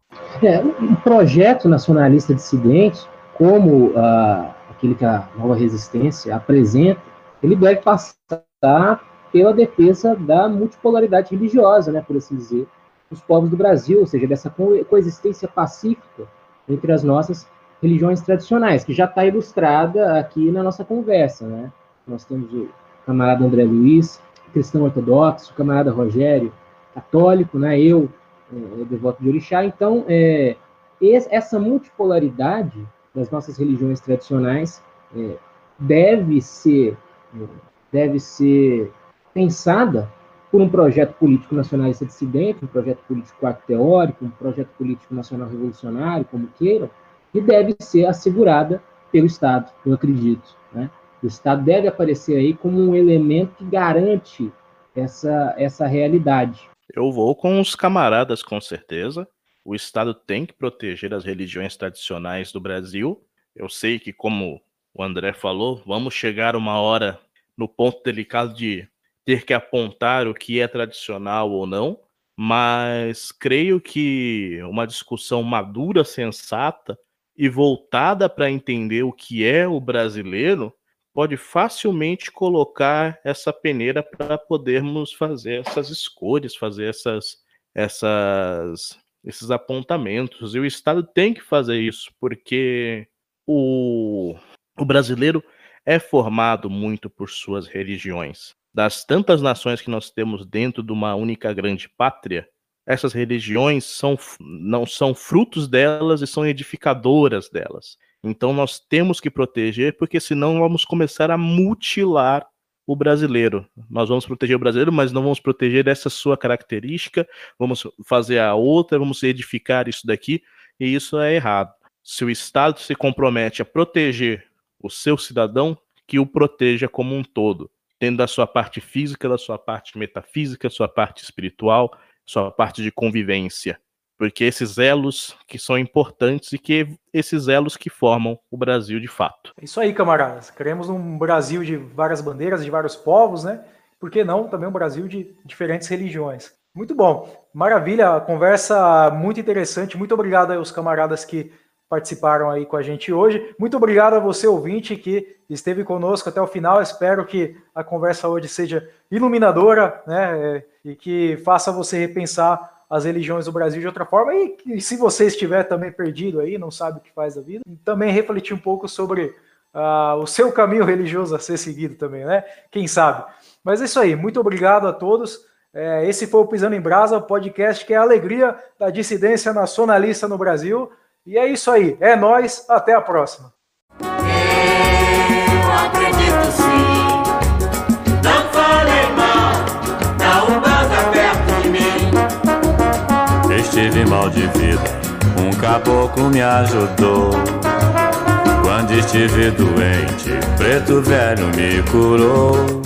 É, um projeto nacionalista dissidente, como ah, aquele que a Nova Resistência apresenta, ele deve passar pela defesa da multipolaridade religiosa, né, por assim dizer, dos povos do Brasil, ou seja, dessa coexistência pacífica entre as nossas religiões tradicionais, que já está ilustrada aqui na nossa conversa. Né? Nós temos o camarada André Luiz, cristão ortodoxo, camarada Rogério, católico, né? eu, é, devoto de orixá. Então, é, essa multipolaridade das nossas religiões tradicionais é, deve ser deve ser pensada por um projeto político nacionalista dissidente, um projeto político teórico, um projeto político nacional revolucionário, como queiram, e deve ser assegurada pelo Estado, eu acredito. Né? O Estado deve aparecer aí como um elemento que garante essa, essa realidade. Eu vou com os camaradas, com certeza. O Estado tem que proteger as religiões tradicionais do Brasil. Eu sei que, como o André falou, vamos chegar uma hora no ponto delicado de ter que apontar o que é tradicional ou não, mas creio que uma discussão madura, sensata e voltada para entender o que é o brasileiro pode facilmente colocar essa peneira para podermos fazer essas escolhas, fazer essas, essas, esses apontamentos. E o Estado tem que fazer isso, porque o, o brasileiro é formado muito por suas religiões. Das tantas nações que nós temos dentro de uma única grande pátria, essas religiões são, não são frutos delas e são edificadoras delas. Então nós temos que proteger, porque senão vamos começar a mutilar o brasileiro. Nós vamos proteger o brasileiro, mas não vamos proteger essa sua característica, vamos fazer a outra, vamos edificar isso daqui, e isso é errado. Se o Estado se compromete a proteger o seu cidadão que o proteja como um todo, tendo da sua parte física, da sua parte metafísica, sua parte espiritual, sua parte de convivência. Porque esses elos que são importantes e que esses elos que formam o Brasil de fato. É isso aí, camaradas. Queremos um Brasil de várias bandeiras, de vários povos, né? Por que não também um Brasil de diferentes religiões? Muito bom. Maravilha, conversa muito interessante. Muito obrigado aos camaradas que participaram aí com a gente hoje. Muito obrigado a você, ouvinte, que esteve conosco até o final. Espero que a conversa hoje seja iluminadora, né? E que faça você repensar as religiões do Brasil de outra forma. E, e se você estiver também perdido aí, não sabe o que faz da vida, também refletir um pouco sobre uh, o seu caminho religioso a ser seguido também, né? Quem sabe. Mas é isso aí. Muito obrigado a todos. É, esse foi o Pisando em Brasa, podcast que é a alegria da dissidência nacionalista no Brasil. E é isso aí. É nós. Até a próxima. Eu acredito Estive mal de vida. Um caboclo me ajudou. Quando estive doente, preto velho me curou.